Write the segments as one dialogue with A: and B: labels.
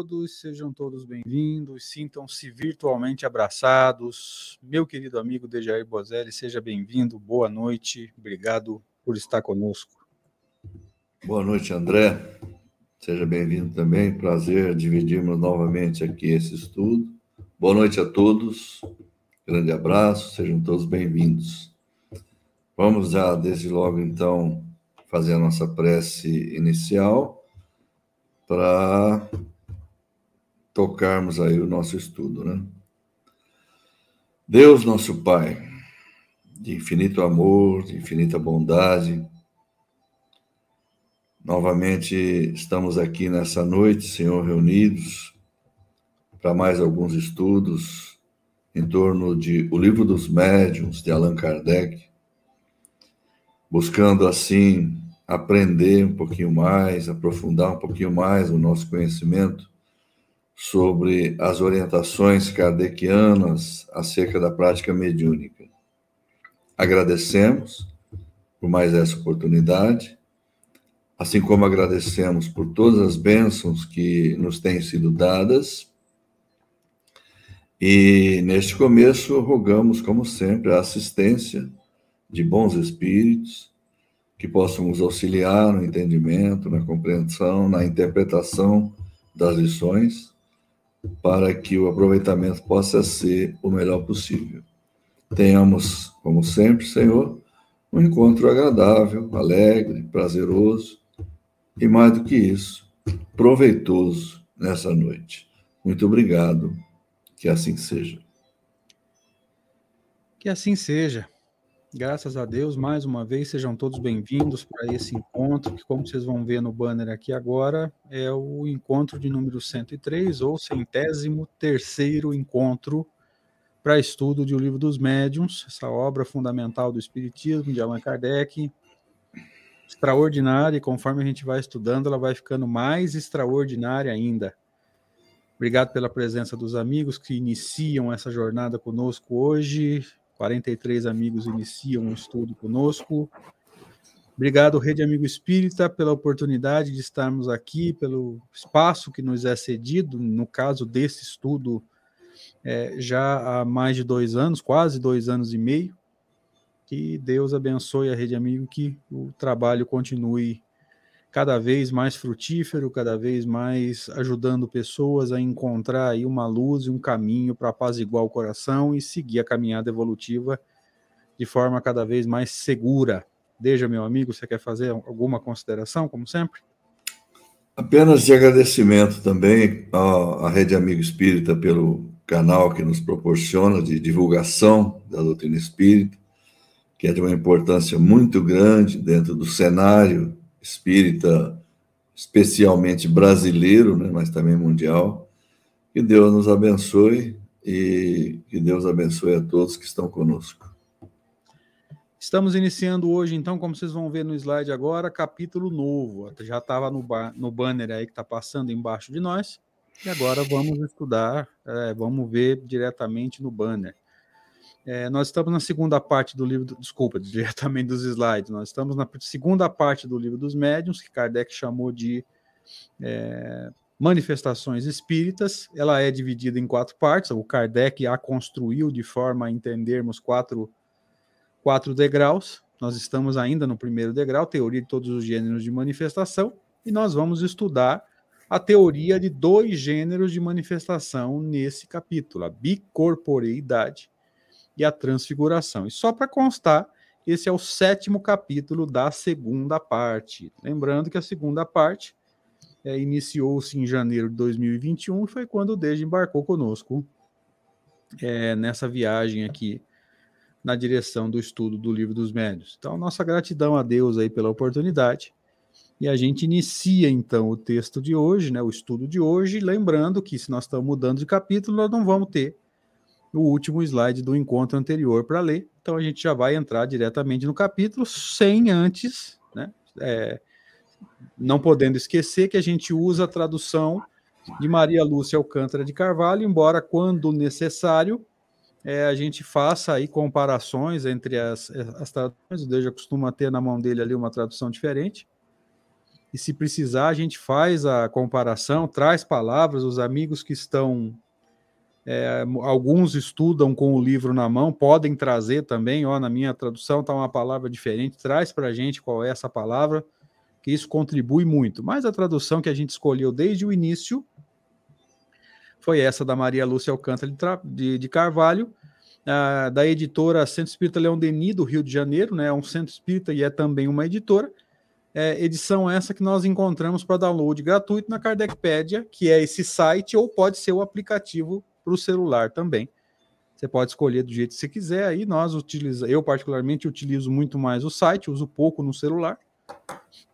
A: Todos, sejam todos bem-vindos, sintam-se virtualmente abraçados. Meu querido amigo Dejair Bozelli, seja bem-vindo, boa noite, obrigado por estar conosco.
B: Boa noite, André, seja bem-vindo também, prazer dividirmos novamente aqui esse estudo. Boa noite a todos, grande abraço, sejam todos bem-vindos. Vamos já, desde logo, então, fazer a nossa prece inicial para tocarmos aí o nosso estudo, né? Deus, nosso Pai, de infinito amor, de infinita bondade, novamente estamos aqui nessa noite, Senhor, reunidos para mais alguns estudos em torno de O Livro dos Médiuns, de Allan Kardec, buscando assim aprender um pouquinho mais, aprofundar um pouquinho mais o nosso conhecimento sobre as orientações kardecianas acerca da prática mediúnica. Agradecemos por mais essa oportunidade, assim como agradecemos por todas as bênçãos que nos têm sido dadas. E neste começo, rogamos, como sempre, a assistência de bons espíritos que possam nos auxiliar no entendimento, na compreensão, na interpretação das lições, para que o aproveitamento possa ser o melhor possível. Tenhamos, como sempre, Senhor, um encontro agradável, alegre, prazeroso e, mais do que isso, proveitoso nessa noite. Muito obrigado. Que assim seja.
A: Que assim seja. Graças a Deus, mais uma vez, sejam todos bem-vindos para esse encontro, que, como vocês vão ver no banner aqui agora, é o encontro de número 103, ou centésimo terceiro encontro para estudo de O Livro dos Médiuns, essa obra fundamental do Espiritismo de Allan Kardec, extraordinária, e conforme a gente vai estudando, ela vai ficando mais extraordinária ainda. Obrigado pela presença dos amigos que iniciam essa jornada conosco hoje. 43 amigos iniciam o estudo conosco. Obrigado, Rede Amigo Espírita, pela oportunidade de estarmos aqui, pelo espaço que nos é cedido, no caso desse estudo, é, já há mais de dois anos, quase dois anos e meio. Que Deus abençoe a Rede Amigo, que o trabalho continue cada vez mais frutífero, cada vez mais ajudando pessoas a encontrar aí uma luz e um caminho para apaziguar o coração e seguir a caminhada evolutiva de forma cada vez mais segura. Deja, meu amigo, você quer fazer alguma consideração, como sempre?
B: Apenas de agradecimento também à Rede Amigo Espírita pelo canal que nos proporciona de divulgação da doutrina espírita, que é de uma importância muito grande dentro do cenário espírita, especialmente brasileiro, né, mas também mundial. Que Deus nos abençoe e que Deus abençoe a todos que estão conosco.
A: Estamos iniciando hoje, então, como vocês vão ver no slide agora, capítulo novo. Já estava no, no banner aí que está passando embaixo de nós. E agora vamos estudar, é, vamos ver diretamente no banner. É, nós estamos na segunda parte do livro, desculpa, diretamente dos slides, nós estamos na segunda parte do livro dos médiuns, que Kardec chamou de é, manifestações espíritas. Ela é dividida em quatro partes, o Kardec a construiu de forma a entendermos quatro, quatro degraus. Nós estamos ainda no primeiro degrau, teoria de todos os gêneros de manifestação, e nós vamos estudar a teoria de dois gêneros de manifestação nesse capítulo, a bicorporeidade e a transfiguração. E só para constar, esse é o sétimo capítulo da segunda parte. Lembrando que a segunda parte é, iniciou-se em janeiro de 2021 e foi quando o Deja embarcou conosco é, nessa viagem aqui na direção do estudo do Livro dos Médios. Então, nossa gratidão a Deus aí pela oportunidade. E a gente inicia então o texto de hoje, né, o estudo de hoje, lembrando que se nós estamos mudando de capítulo, nós não vamos ter o último slide do encontro anterior para ler. Então a gente já vai entrar diretamente no capítulo, sem antes, né? É, não podendo esquecer que a gente usa a tradução de Maria Lúcia Alcântara de Carvalho, embora quando necessário é, a gente faça aí comparações entre as, as traduções, o Deus já costuma ter na mão dele ali uma tradução diferente, e se precisar, a gente faz a comparação, traz palavras, os amigos que estão. É, alguns estudam com o livro na mão, podem trazer também, ó, na minha tradução está uma palavra diferente, traz para a gente qual é essa palavra, que isso contribui muito. Mas a tradução que a gente escolheu desde o início foi essa da Maria Lúcia Alcântara de, de Carvalho, da editora Centro Espírita Leão Denis, do Rio de Janeiro, né? É um centro espírita e é também uma editora. É, edição essa que nós encontramos para download gratuito na Kardecpedia, que é esse site, ou pode ser o aplicativo para o celular também. Você pode escolher do jeito que você quiser. Aí nós utilizamos, eu particularmente utilizo muito mais o site, uso pouco no celular.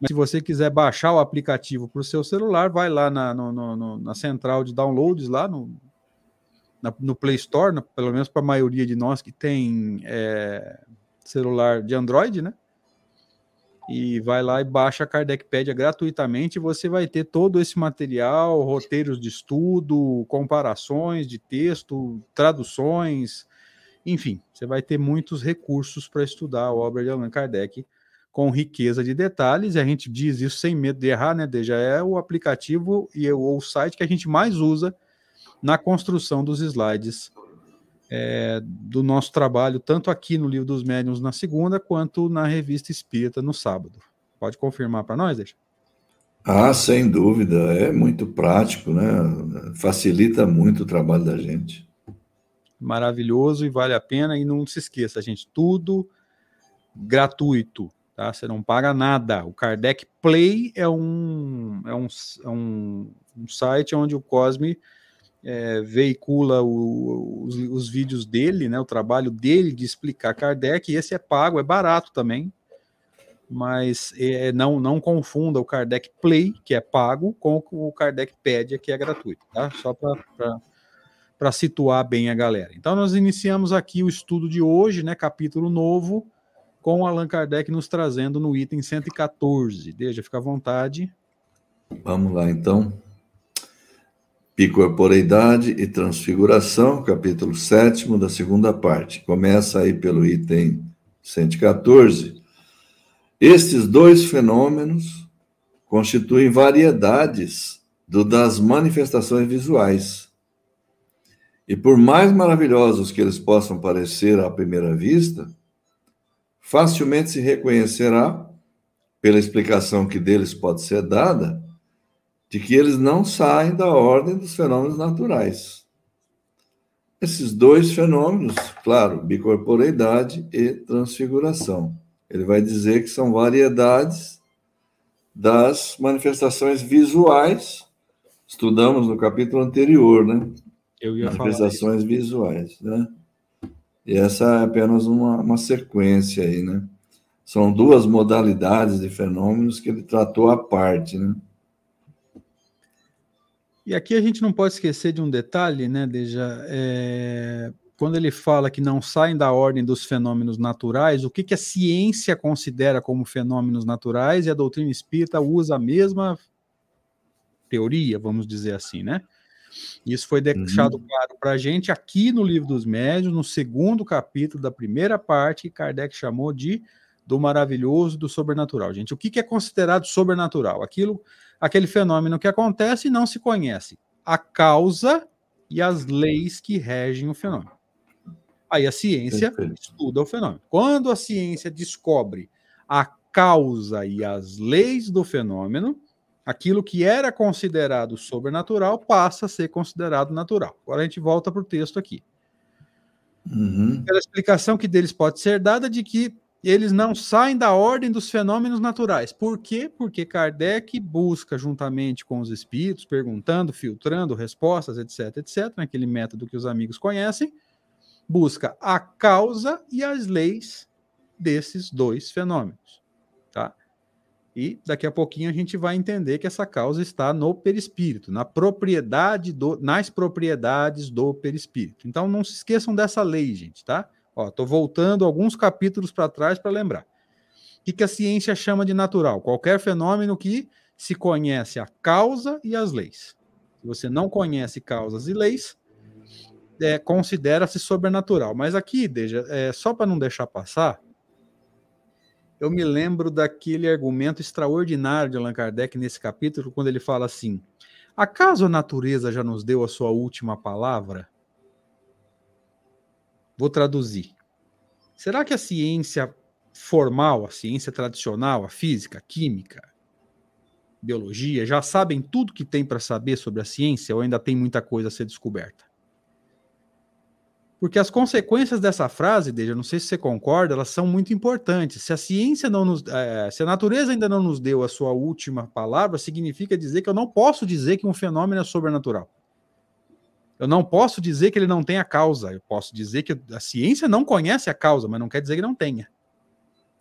A: Mas se você quiser baixar o aplicativo para o seu celular, vai lá na, no, no, na central de downloads, lá no, na, no Play Store, pelo menos para a maioria de nós que tem é, celular de Android, né? E vai lá e baixa a Kardecpedia gratuitamente. Você vai ter todo esse material, roteiros de estudo, comparações de texto, traduções, enfim, você vai ter muitos recursos para estudar a obra de Allan Kardec com riqueza de detalhes. E a gente diz isso sem medo de errar, né? Já é o aplicativo e o site que a gente mais usa na construção dos slides é, do nosso trabalho, tanto aqui no Livro dos Médiuns na segunda, quanto na Revista Espírita no sábado. Pode confirmar para nós, deixa?
B: Ah, sem dúvida, é muito prático, né? Facilita muito o trabalho da gente.
A: Maravilhoso e vale a pena. E não se esqueça, gente, tudo gratuito, tá? Você não paga nada. O Kardec Play é um, é um, é um, um site onde o Cosme é, veicula o, os, os, vídeos dele, né, o trabalho dele de explicar Kardec, e esse é pago, é barato também, mas é, não, não confunda o Kardec Play, que é pago, com o Kardec Pedia, que é gratuito, tá? Só para situar bem a galera. Então, nós iniciamos aqui o estudo de hoje, né, capítulo novo, com Allan Kardec nos trazendo no item 114. Deixa, fica à vontade.
B: Vamos lá, então. Bicorporeidade e Transfiguração, capítulo 7 da segunda parte. Começa aí pelo item 114. Estes dois fenômenos constituem variedades do, das manifestações visuais. E por mais maravilhosos que eles possam parecer à primeira vista, facilmente se reconhecerá, pela explicação que deles pode ser dada, de que eles não saem da ordem dos fenômenos naturais. Esses dois fenômenos, claro, bicorporeidade e transfiguração. Ele vai dizer que são variedades das manifestações visuais. Estudamos no capítulo anterior, né?
A: Eu ia
B: manifestações visuais, né? E essa é apenas uma, uma sequência aí, né? São duas modalidades de fenômenos que ele tratou à parte, né?
A: E aqui a gente não pode esquecer de um detalhe, né, Deja? É, quando ele fala que não saem da ordem dos fenômenos naturais, o que, que a ciência considera como fenômenos naturais e a doutrina espírita usa a mesma teoria, vamos dizer assim, né? Isso foi deixado uhum. claro para a gente aqui no Livro dos Médios, no segundo capítulo da primeira parte, que Kardec chamou de do maravilhoso, do sobrenatural. Gente, o que, que é considerado sobrenatural? Aquilo aquele fenômeno que acontece e não se conhece a causa e as leis que regem o fenômeno. Aí a ciência Perfeito. estuda o fenômeno. Quando a ciência descobre a causa e as leis do fenômeno, aquilo que era considerado sobrenatural passa a ser considerado natural. Agora a gente volta para o texto aqui. Uhum. Pela explicação que deles pode ser dada de que eles não saem da ordem dos fenômenos naturais. Por quê? Porque Kardec busca, juntamente com os espíritos, perguntando, filtrando respostas, etc., etc., naquele método que os amigos conhecem, busca a causa e as leis desses dois fenômenos. Tá? E daqui a pouquinho a gente vai entender que essa causa está no perispírito, na propriedade do, nas propriedades do perispírito. Então não se esqueçam dessa lei, gente, tá? Ó, tô voltando alguns capítulos para trás para lembrar. O que, que a ciência chama de natural? Qualquer fenômeno que se conhece a causa e as leis. Se você não conhece causas e leis, é, considera-se sobrenatural. Mas aqui, Deja, é, só para não deixar passar, eu me lembro daquele argumento extraordinário de Allan Kardec nesse capítulo, quando ele fala assim: Acaso a natureza já nos deu a sua última palavra? Vou traduzir. Será que a ciência formal, a ciência tradicional, a física, a química, biologia, já sabem tudo que tem para saber sobre a ciência ou ainda tem muita coisa a ser descoberta? Porque as consequências dessa frase, Deja, não sei se você concorda, elas são muito importantes. Se a ciência não nos. É, se a natureza ainda não nos deu a sua última palavra, significa dizer que eu não posso dizer que um fenômeno é sobrenatural. Eu não posso dizer que ele não tem a causa. Eu posso dizer que a ciência não conhece a causa, mas não quer dizer que não tenha.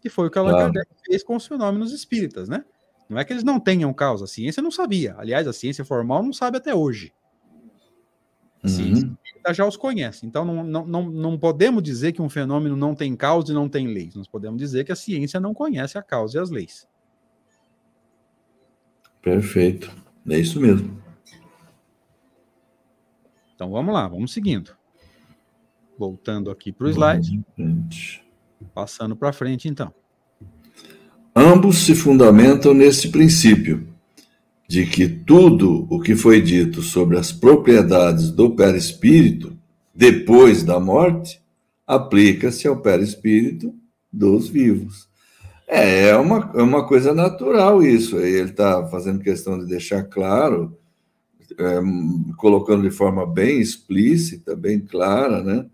A: E foi o que Allan claro. Kardec fez com os fenômenos espíritas, né? Não é que eles não tenham causa, a ciência não sabia. Aliás, a ciência formal não sabe até hoje. A ciência uhum. já os conhece. Então, não, não, não, não podemos dizer que um fenômeno não tem causa e não tem leis. Nós podemos dizer que a ciência não conhece a causa e as leis.
B: Perfeito. É isso mesmo.
A: Então vamos lá, vamos seguindo. Voltando aqui para o slide. Passando para frente, então.
B: Ambos se fundamentam nesse princípio de que tudo o que foi dito sobre as propriedades do perispírito depois da morte aplica-se ao perispírito dos vivos. É, é uma, é uma coisa natural isso. Ele está fazendo questão de deixar claro é, colocando de forma bem explícita, bem clara, né?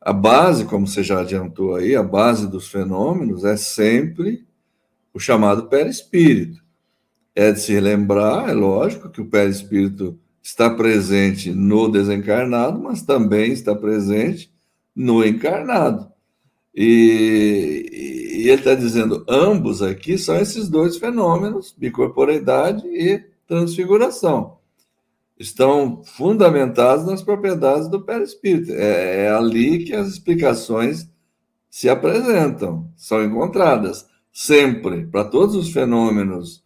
B: A base, como você já adiantou aí, a base dos fenômenos é sempre o chamado perispírito. É de se lembrar, é lógico, que o perispírito está presente no desencarnado, mas também está presente no encarnado. E, e ele está dizendo, ambos aqui são esses dois fenômenos, bicorporeidade e transfiguração estão fundamentados nas propriedades do perispírito. É, é ali que as explicações se apresentam, são encontradas. Sempre, para todos os fenômenos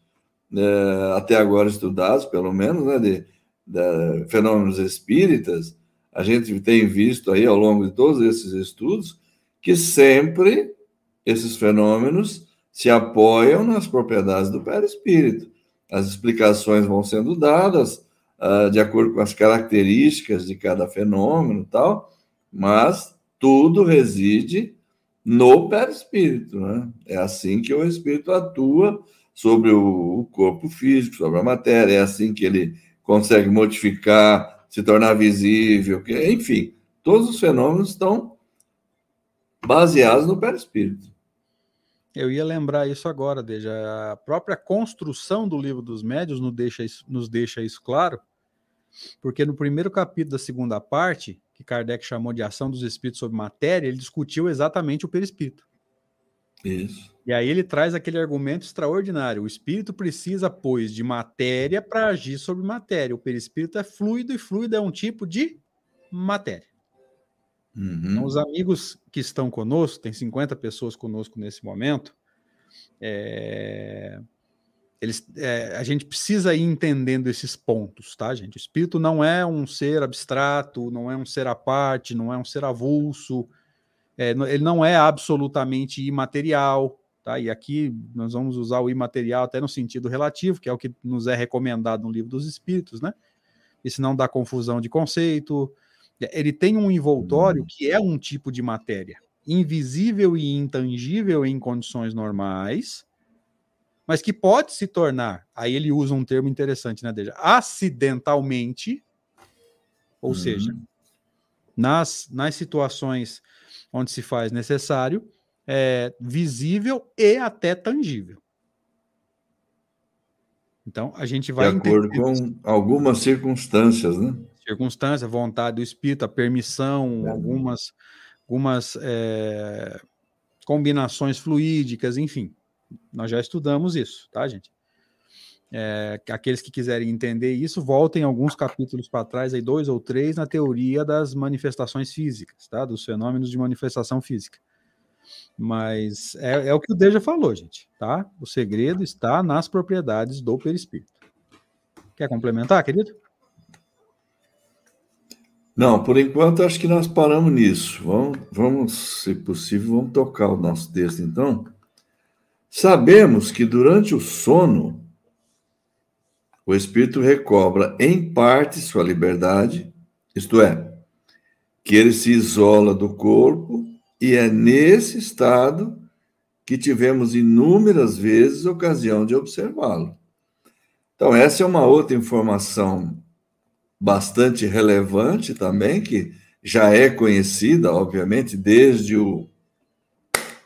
B: é, até agora estudados, pelo menos, né, de, de, fenômenos espíritas, a gente tem visto aí ao longo de todos esses estudos que sempre esses fenômenos se apoiam nas propriedades do perispírito. As explicações vão sendo dadas, uh, de acordo com as características de cada fenômeno e tal, mas tudo reside no perispírito, né? É assim que o espírito atua sobre o corpo físico, sobre a matéria, é assim que ele consegue modificar, se tornar visível, que, enfim, todos os fenômenos estão baseados no perispírito.
A: Eu ia lembrar isso agora, desde a própria construção do livro dos médios nos deixa isso, nos deixa isso claro, porque no primeiro capítulo da segunda parte, que Kardec chamou de ação dos espíritos sobre matéria, ele discutiu exatamente o perispírito.
B: Isso.
A: E aí ele traz aquele argumento extraordinário. O espírito precisa, pois, de matéria para agir sobre matéria. O perispírito é fluido e fluido é um tipo de matéria. Uhum. Então, os amigos que estão conosco, tem 50 pessoas conosco nesse momento, é... Eles, é, a gente precisa ir entendendo esses pontos, tá, gente? O espírito não é um ser abstrato, não é um ser à parte, não é um ser avulso, é, ele não é absolutamente imaterial, tá? E aqui nós vamos usar o imaterial até no sentido relativo, que é o que nos é recomendado no livro dos espíritos, né? Se não dá confusão de conceito. Ele tem um envoltório hum. que é um tipo de matéria, invisível e intangível em condições normais, mas que pode se tornar, aí ele usa um termo interessante, né, Deja? Acidentalmente, ou uhum. seja, nas, nas situações onde se faz necessário, é, visível e até tangível. Então, a gente vai.
B: De acordo com isso. algumas circunstâncias, né?
A: Circunstância, vontade do espírito, a permissão, é. algumas, algumas é, combinações fluídicas, enfim. Nós já estudamos isso, tá, gente? É, aqueles que quiserem entender isso, voltem alguns capítulos para trás, aí dois ou três, na teoria das manifestações físicas, tá? Dos fenômenos de manifestação física. Mas é, é o que o Deja falou, gente, tá? O segredo está nas propriedades do perispírito. Quer complementar, querido?
B: Não, por enquanto acho que nós paramos nisso. Vamos, vamos se possível, vamos tocar o nosso texto então Sabemos que durante o sono, o espírito recobra em parte sua liberdade, isto é, que ele se isola do corpo, e é nesse estado que tivemos inúmeras vezes ocasião de observá-lo. Então, essa é uma outra informação bastante relevante também, que já é conhecida, obviamente, desde o,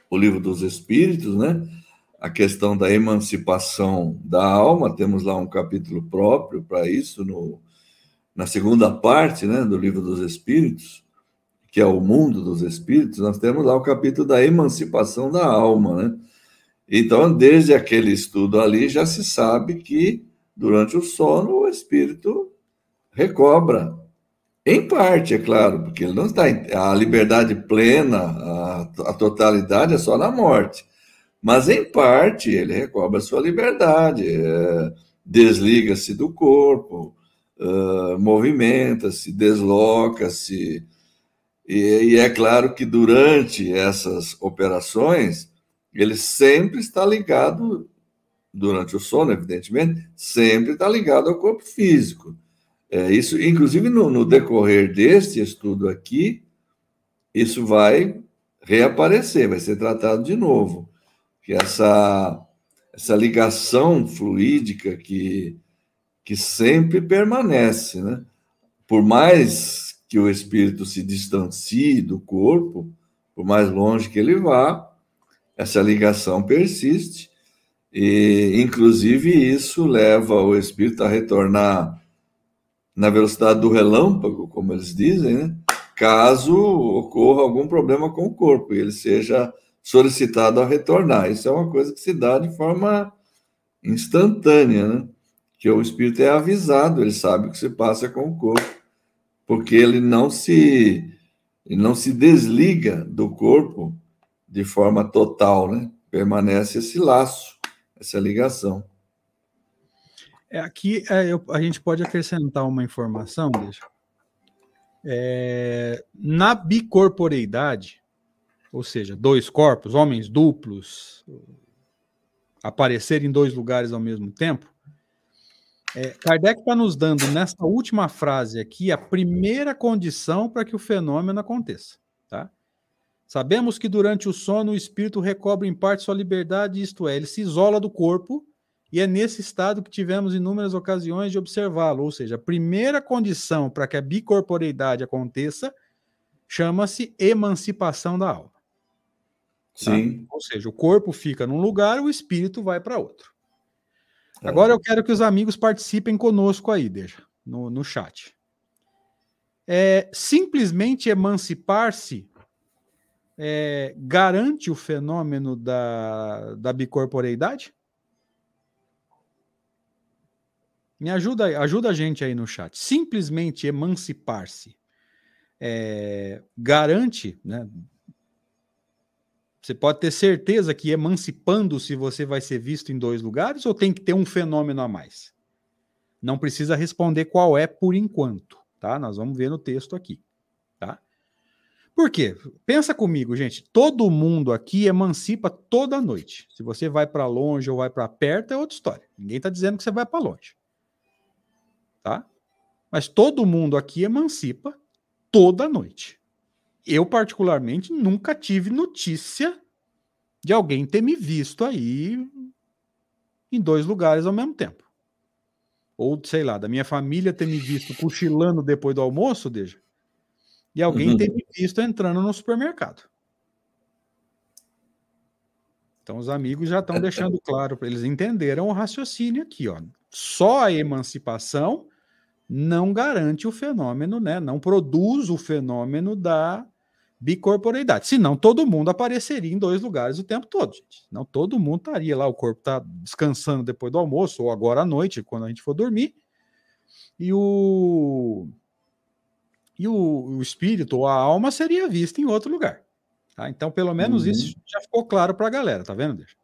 B: o livro dos Espíritos, né? A questão da emancipação da alma, temos lá um capítulo próprio para isso, no, na segunda parte né, do livro dos Espíritos, que é o mundo dos Espíritos, nós temos lá o capítulo da emancipação da alma, né? Então, desde aquele estudo ali, já se sabe que durante o sono o espírito recobra. Em parte, é claro, porque ele não está. A liberdade plena, a, a totalidade é só na morte. Mas, em parte, ele recobra sua liberdade, é, desliga-se do corpo, uh, movimenta-se, desloca-se. E, e é claro que durante essas operações, ele sempre está ligado, durante o sono, evidentemente, sempre está ligado ao corpo físico. É, isso, inclusive, no, no decorrer deste estudo aqui, isso vai reaparecer, vai ser tratado de novo. Que essa, essa ligação fluídica que, que sempre permanece, né? Por mais que o espírito se distancie do corpo, por mais longe que ele vá, essa ligação persiste, e inclusive isso leva o espírito a retornar na velocidade do relâmpago, como eles dizem, né? caso ocorra algum problema com o corpo e ele seja solicitado a retornar. Isso é uma coisa que se dá de forma instantânea, né? que o espírito é avisado, ele sabe o que se passa com o corpo, porque ele não se ele não se desliga do corpo de forma total, né? Permanece esse laço, essa ligação.
A: É, aqui é, eu, a gente pode acrescentar uma informação, deixa. É, na bicorporeidade, ou seja, dois corpos, homens duplos, aparecer em dois lugares ao mesmo tempo, é, Kardec está nos dando nessa última frase aqui a primeira condição para que o fenômeno aconteça. Tá? Sabemos que durante o sono o espírito recobre em parte sua liberdade, isto é, ele se isola do corpo e é nesse estado que tivemos inúmeras ocasiões de observá-lo. Ou seja, a primeira condição para que a bicorporeidade aconteça chama-se emancipação da alma. Tá?
B: Sim.
A: Ou seja, o corpo fica num lugar, o espírito vai para outro. É. Agora eu quero que os amigos participem conosco aí, deixa, no, no chat. É, simplesmente emancipar-se é, garante o fenômeno da, da bicorporeidade? Me ajuda, ajuda a gente aí no chat. Simplesmente emancipar-se é, garante, né? Você pode ter certeza que emancipando-se você vai ser visto em dois lugares ou tem que ter um fenômeno a mais? Não precisa responder qual é por enquanto, tá? Nós vamos ver no texto aqui, tá? Por quê? Pensa comigo, gente. Todo mundo aqui emancipa toda noite. Se você vai para longe ou vai para perto é outra história. Ninguém está dizendo que você vai para longe tá? Mas todo mundo aqui emancipa toda noite. Eu, particularmente, nunca tive notícia de alguém ter me visto aí em dois lugares ao mesmo tempo. Ou, sei lá, da minha família ter me visto cochilando depois do almoço, deixa, e alguém uhum. ter me visto entrando no supermercado. Então, os amigos já estão deixando claro para eles entenderam o raciocínio aqui, ó. Só a emancipação não garante o fenômeno, né? Não produz o fenômeno da bicorporeidade. Senão todo mundo apareceria em dois lugares o tempo todo, gente. Não todo mundo estaria lá, o corpo está descansando depois do almoço ou agora à noite, quando a gente for dormir. E o e o, o espírito ou a alma seria vista em outro lugar. Tá? Então, pelo menos uhum. isso já ficou claro para a galera, tá vendo, Deixa?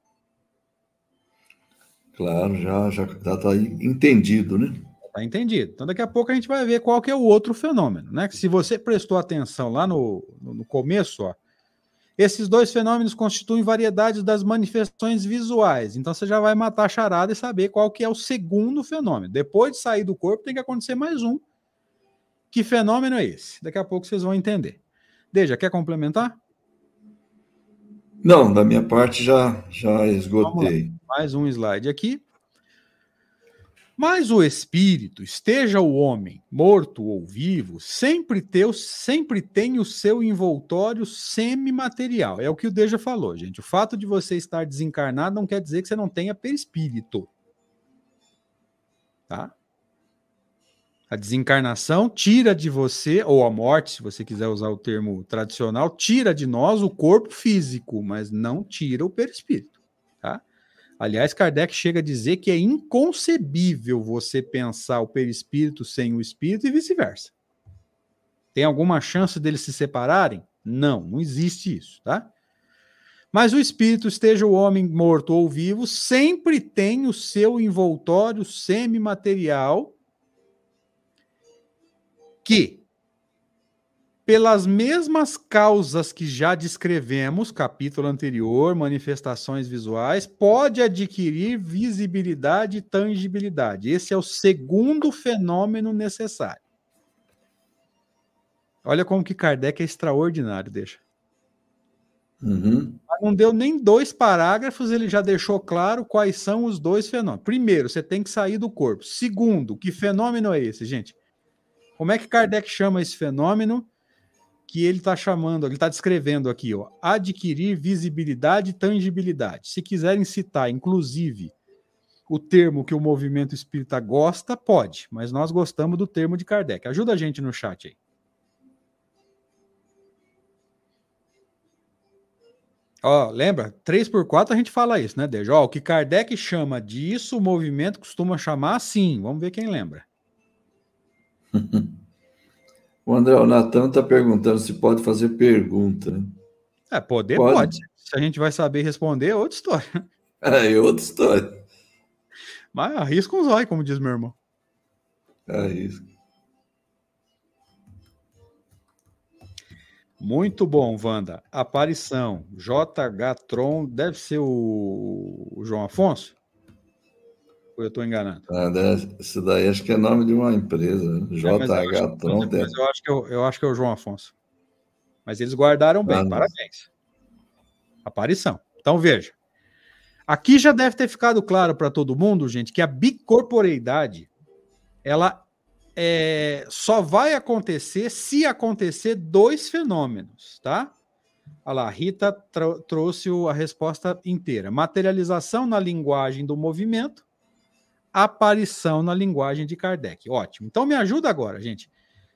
B: Claro, já já está entendido, né?
A: Tá entendido. Então, daqui a pouco a gente vai ver qual que é o outro fenômeno, né? Que se você prestou atenção lá no, no começo, ó, Esses dois fenômenos constituem variedades das manifestações visuais. Então você já vai matar a charada e saber qual que é o segundo fenômeno. Depois de sair do corpo, tem que acontecer mais um. Que fenômeno é esse? Daqui a pouco vocês vão entender. Deja, quer complementar?
B: Não, da minha parte já, já esgotei.
A: Mais um slide aqui. Mas o espírito, esteja o homem morto ou vivo, sempre, teu, sempre tem o seu envoltório semimaterial. É o que o Deja falou, gente. O fato de você estar desencarnado não quer dizer que você não tenha perispírito. Tá? A desencarnação tira de você, ou a morte, se você quiser usar o termo tradicional, tira de nós o corpo físico, mas não tira o perispírito. Aliás, Kardec chega a dizer que é inconcebível você pensar o perispírito sem o espírito e vice-versa. Tem alguma chance deles se separarem? Não, não existe isso, tá? Mas o espírito, esteja o homem morto ou vivo, sempre tem o seu envoltório semimaterial que pelas mesmas causas que já descrevemos, capítulo anterior, manifestações visuais, pode adquirir visibilidade e tangibilidade. Esse é o segundo fenômeno necessário. Olha como que Kardec é extraordinário, deixa.
B: Uhum.
A: Não deu nem dois parágrafos, ele já deixou claro quais são os dois fenômenos. Primeiro, você tem que sair do corpo. Segundo, que fenômeno é esse, gente? Como é que Kardec chama esse fenômeno? Que ele está chamando, ele está descrevendo aqui, ó, adquirir visibilidade e tangibilidade. Se quiserem citar, inclusive, o termo que o movimento espírita gosta, pode, mas nós gostamos do termo de Kardec. Ajuda a gente no chat aí. Ó, lembra? 3 por 4 a gente fala isso, né, Deja? Ó, o que Kardec chama disso, o movimento costuma chamar assim. Vamos ver quem lembra.
B: O André o Natan está perguntando se pode fazer pergunta.
A: É, poder pode. pode. Se a gente vai saber responder, é outra história.
B: É, é outra história.
A: Mas arrisca um zóio, como diz meu irmão.
B: Arrisca.
A: Muito bom, Wanda. Aparição. JH Tron, deve ser o, o João Afonso? Ou eu estou enganando?
B: Ah, isso daí acho que é nome de uma empresa. Né? JH Tron.
A: Mas, mas eu, acho que eu, eu acho que é o João Afonso. Mas eles guardaram bem, ah, parabéns. Aparição. Então veja. Aqui já deve ter ficado claro para todo mundo, gente, que a bicorporeidade ela é, só vai acontecer se acontecer dois fenômenos, tá? Olha lá, a Rita trouxe a resposta inteira. Materialização na linguagem do movimento aparição na linguagem de Kardec. Ótimo. Então me ajuda agora, gente.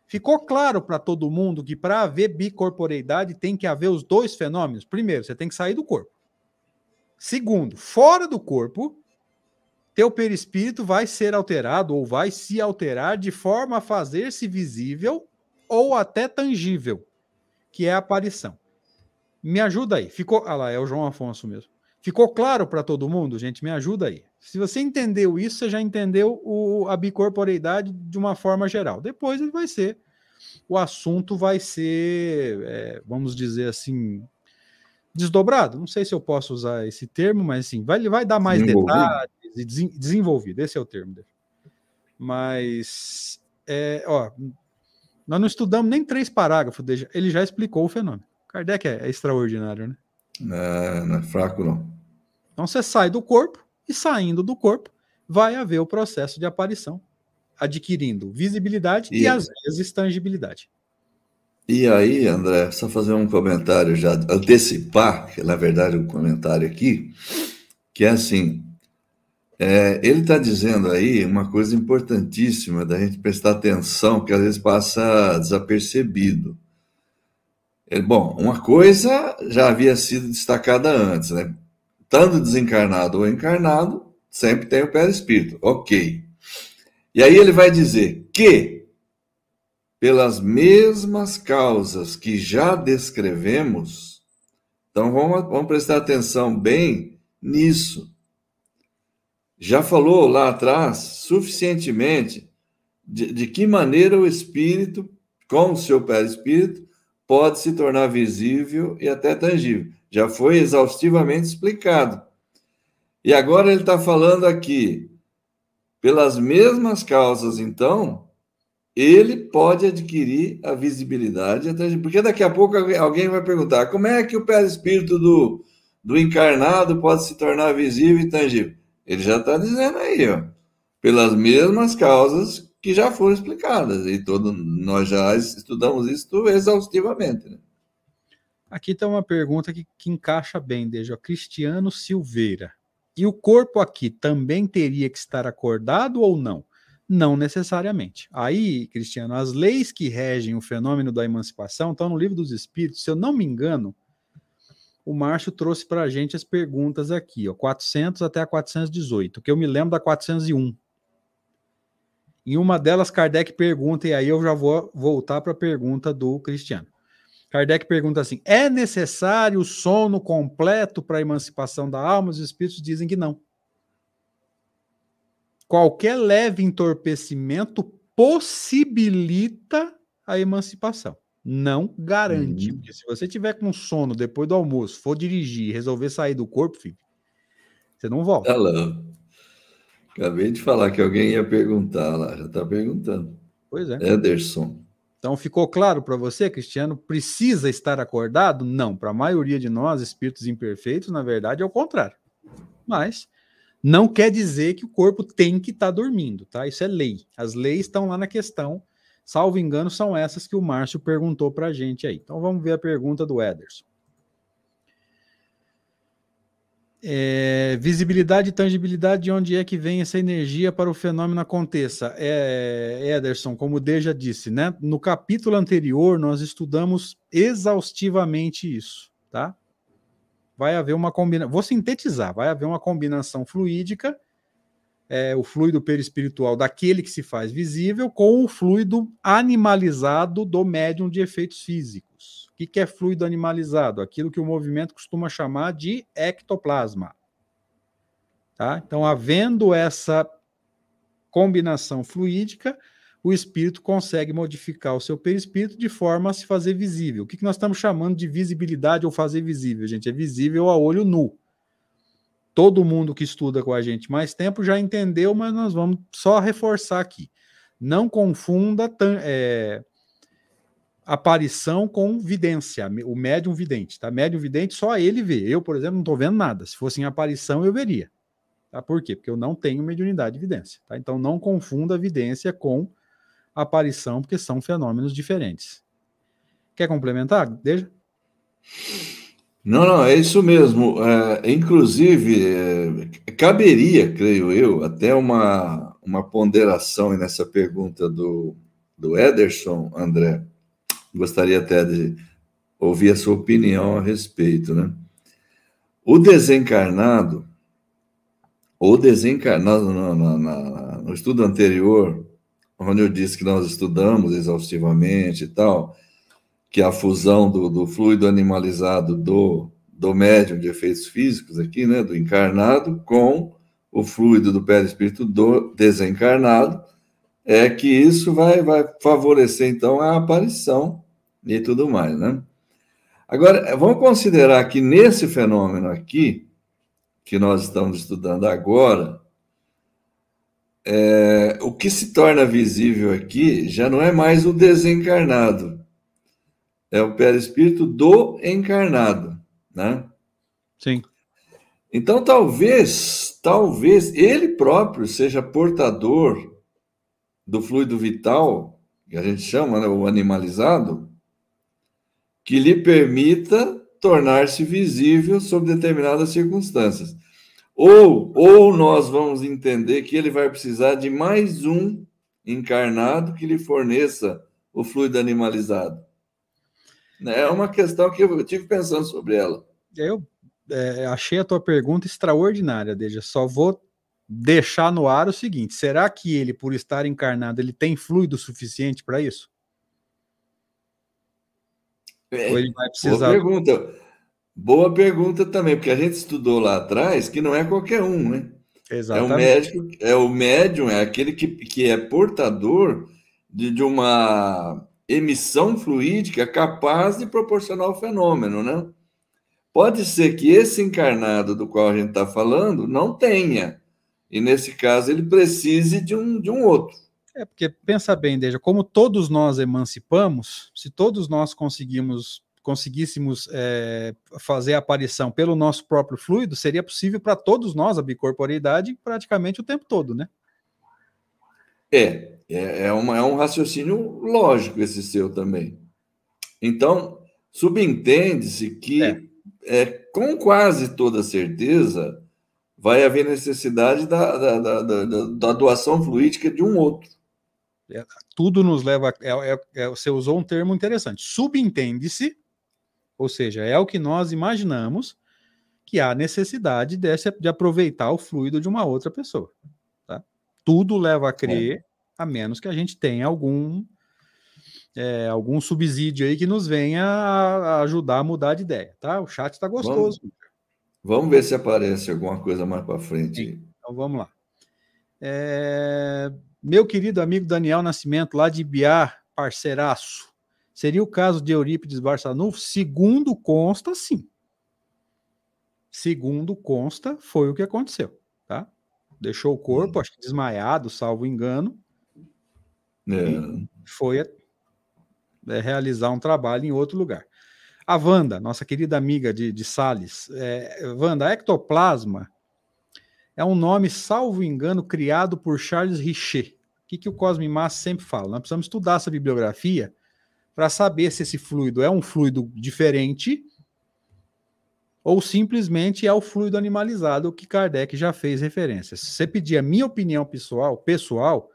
A: Ficou claro para todo mundo que para haver bicorporeidade tem que haver os dois fenômenos? Primeiro, você tem que sair do corpo. Segundo, fora do corpo, teu perispírito vai ser alterado ou vai se alterar de forma a fazer-se visível ou até tangível, que é a aparição. Me ajuda aí. Ficou, ah lá, é o João Afonso mesmo. Ficou claro para todo mundo, gente? Me ajuda aí. Se você entendeu isso, você já entendeu o, a bicorporeidade de uma forma geral. Depois ele vai ser, o assunto vai ser, é, vamos dizer assim, desdobrado. Não sei se eu posso usar esse termo, mas assim, vai, vai dar mais detalhes e desenvolvido. Esse é o termo dele. Mas, é, ó, nós não estudamos nem três parágrafos, ele já explicou o fenômeno. Kardec é, é extraordinário, né?
B: Não, é, não é fraco, não.
A: Então você sai do corpo, e saindo do corpo, vai haver o processo de aparição, adquirindo visibilidade e, e às vezes tangibilidade.
B: E aí, André, só fazer um comentário já, antecipar, que na verdade é um comentário aqui, que é assim, é, ele está dizendo aí uma coisa importantíssima da gente prestar atenção, que às vezes passa desapercebido. É, bom, uma coisa já havia sido destacada antes, né? Estando desencarnado ou encarnado, sempre tem o perispírito. Ok. E aí ele vai dizer que, pelas mesmas causas que já descrevemos, então vamos, vamos prestar atenção bem nisso. Já falou lá atrás suficientemente de, de que maneira o espírito, com o seu perispírito, pode se tornar visível e até tangível. Já foi exaustivamente explicado. E agora ele está falando aqui, pelas mesmas causas, então, ele pode adquirir a visibilidade, porque daqui a pouco alguém vai perguntar como é que o perispírito do, do encarnado pode se tornar visível e tangível. Ele já está dizendo aí, ó, pelas mesmas causas que já foram explicadas, e todo, nós já estudamos isso exaustivamente. Né?
A: Aqui está uma pergunta que, que encaixa bem, desde o Cristiano Silveira. E o corpo aqui também teria que estar acordado ou não? Não necessariamente. Aí, Cristiano, as leis que regem o fenômeno da emancipação estão no livro dos Espíritos. Se eu não me engano, o Márcio trouxe para a gente as perguntas aqui, ó, 400 até a 418, que eu me lembro da 401. Em uma delas, Kardec pergunta, e aí eu já vou voltar para a pergunta do Cristiano. Kardec pergunta assim: é necessário o sono completo para a emancipação da alma? Os espíritos dizem que não. Qualquer leve entorpecimento possibilita a emancipação. Não garante. Uhum. Porque se você tiver com sono depois do almoço, for dirigir, resolver sair do corpo, filho, você não volta.
B: Alô. Acabei de falar que alguém ia perguntar lá, já está perguntando.
A: Pois é.
B: Ederson.
A: Então ficou claro para você, Cristiano, precisa estar acordado? Não, para a maioria de nós, espíritos imperfeitos, na verdade é o contrário. Mas não quer dizer que o corpo tem que estar tá dormindo, tá? Isso é lei. As leis estão lá na questão. Salvo engano, são essas que o Márcio perguntou para a gente aí. Então vamos ver a pergunta do Ederson. É, visibilidade e tangibilidade, de onde é que vem essa energia para o fenômeno aconteça? É, Ederson, como o D já disse, né? No capítulo anterior, nós estudamos exaustivamente isso, tá? Vai haver uma combinação, vou sintetizar, vai haver uma combinação fluídica, é, o fluido perispiritual daquele que se faz visível, com o fluido animalizado do médium de efeitos físicos que, que é fluido animalizado? Aquilo que o movimento costuma chamar de ectoplasma. Tá? Então, havendo essa combinação fluídica, o espírito consegue modificar o seu perispírito de forma a se fazer visível. O que, que nós estamos chamando de visibilidade ou fazer visível, gente? É visível a olho nu. Todo mundo que estuda com a gente mais tempo já entendeu, mas nós vamos só reforçar aqui. Não confunda é, aparição com vidência, o médium vidente, tá? Médium vidente só ele vê. Eu, por exemplo, não estou vendo nada. Se fosse em aparição, eu veria. Tá? Por quê? Porque eu não tenho mediunidade de vidência. Tá? Então não confunda vidência com aparição, porque são fenômenos diferentes. Quer complementar? Deixa.
B: Não, não, é isso mesmo. É, inclusive, é, caberia, creio eu, até uma, uma ponderação nessa pergunta do, do Ederson, André, gostaria até de ouvir a sua opinião a respeito, né? O desencarnado, o desencarnado no, no, no, no estudo anterior, onde eu disse que nós estudamos exaustivamente e tal, que a fusão do, do fluido animalizado do, do médium de efeitos físicos aqui, né, do encarnado, com o fluido do perispírito do desencarnado, é que isso vai, vai favorecer, então, a aparição e tudo mais, né? Agora, vamos considerar que nesse fenômeno aqui, que nós estamos estudando agora, é, o que se torna visível aqui já não é mais o desencarnado, é o perispírito do encarnado, né?
A: Sim.
B: Então, talvez, talvez ele próprio seja portador do fluido vital, que a gente chama, né, o animalizado, que lhe permita tornar-se visível sob determinadas circunstâncias. Ou, ou nós vamos entender que ele vai precisar de mais um encarnado que lhe forneça o fluido animalizado. É uma questão que eu tive pensando sobre ela.
A: Eu é, achei a tua pergunta extraordinária, Deja. Só vou deixar no ar o seguinte: será que ele, por estar encarnado, ele tem fluido suficiente para isso?
B: É, Ou ele vai precisar. Boa pergunta. Boa pergunta também, porque a gente estudou lá atrás que não é qualquer um, né? Exatamente. É o médico, é o médium, é aquele que, que é portador de, de uma emissão fluídica capaz de proporcionar o fenômeno, né? Pode ser que esse encarnado do qual a gente está falando não tenha, e nesse caso ele precise de um, de um outro.
A: É, porque pensa bem, Deja, como todos nós emancipamos, se todos nós conseguimos conseguíssemos é, fazer a aparição pelo nosso próprio fluido, seria possível para todos nós a bicorporeidade praticamente o tempo todo, né?
B: É, é, é, uma, é um raciocínio lógico esse seu também. Então, subentende-se que, é. é. com quase toda certeza, vai haver necessidade da, da, da, da, da doação fluídica de um outro.
A: É, tudo nos leva. É, é, é, você usou um termo interessante. Subentende-se, ou seja, é o que nós imaginamos que há necessidade desse, de aproveitar o fluido de uma outra pessoa. Tá? Tudo leva a crer, a menos que a gente tenha algum é, algum subsídio aí que nos venha a ajudar a mudar de ideia, tá? O chat está gostoso.
B: Vamos, vamos, ver se aparece alguma coisa mais para frente.
A: Sim. Então vamos lá. É, meu querido amigo Daniel Nascimento, lá de Biar, parceiraço. Seria o caso de Eurípides Barçanufo? Segundo consta, sim. Segundo consta, foi o que aconteceu, tá? Deixou o corpo, hum. acho que desmaiado, salvo engano. É. Foi é, realizar um trabalho em outro lugar. A Wanda, nossa querida amiga de, de Salles. É, Wanda, ectoplasma é um nome, salvo engano, criado por Charles Richer. O que, que o Cosme Massa sempre fala? Nós precisamos estudar essa bibliografia para saber se esse fluido é um fluido diferente ou simplesmente é o fluido animalizado que Kardec já fez referência. Se você pedir a minha opinião pessoal, pessoal,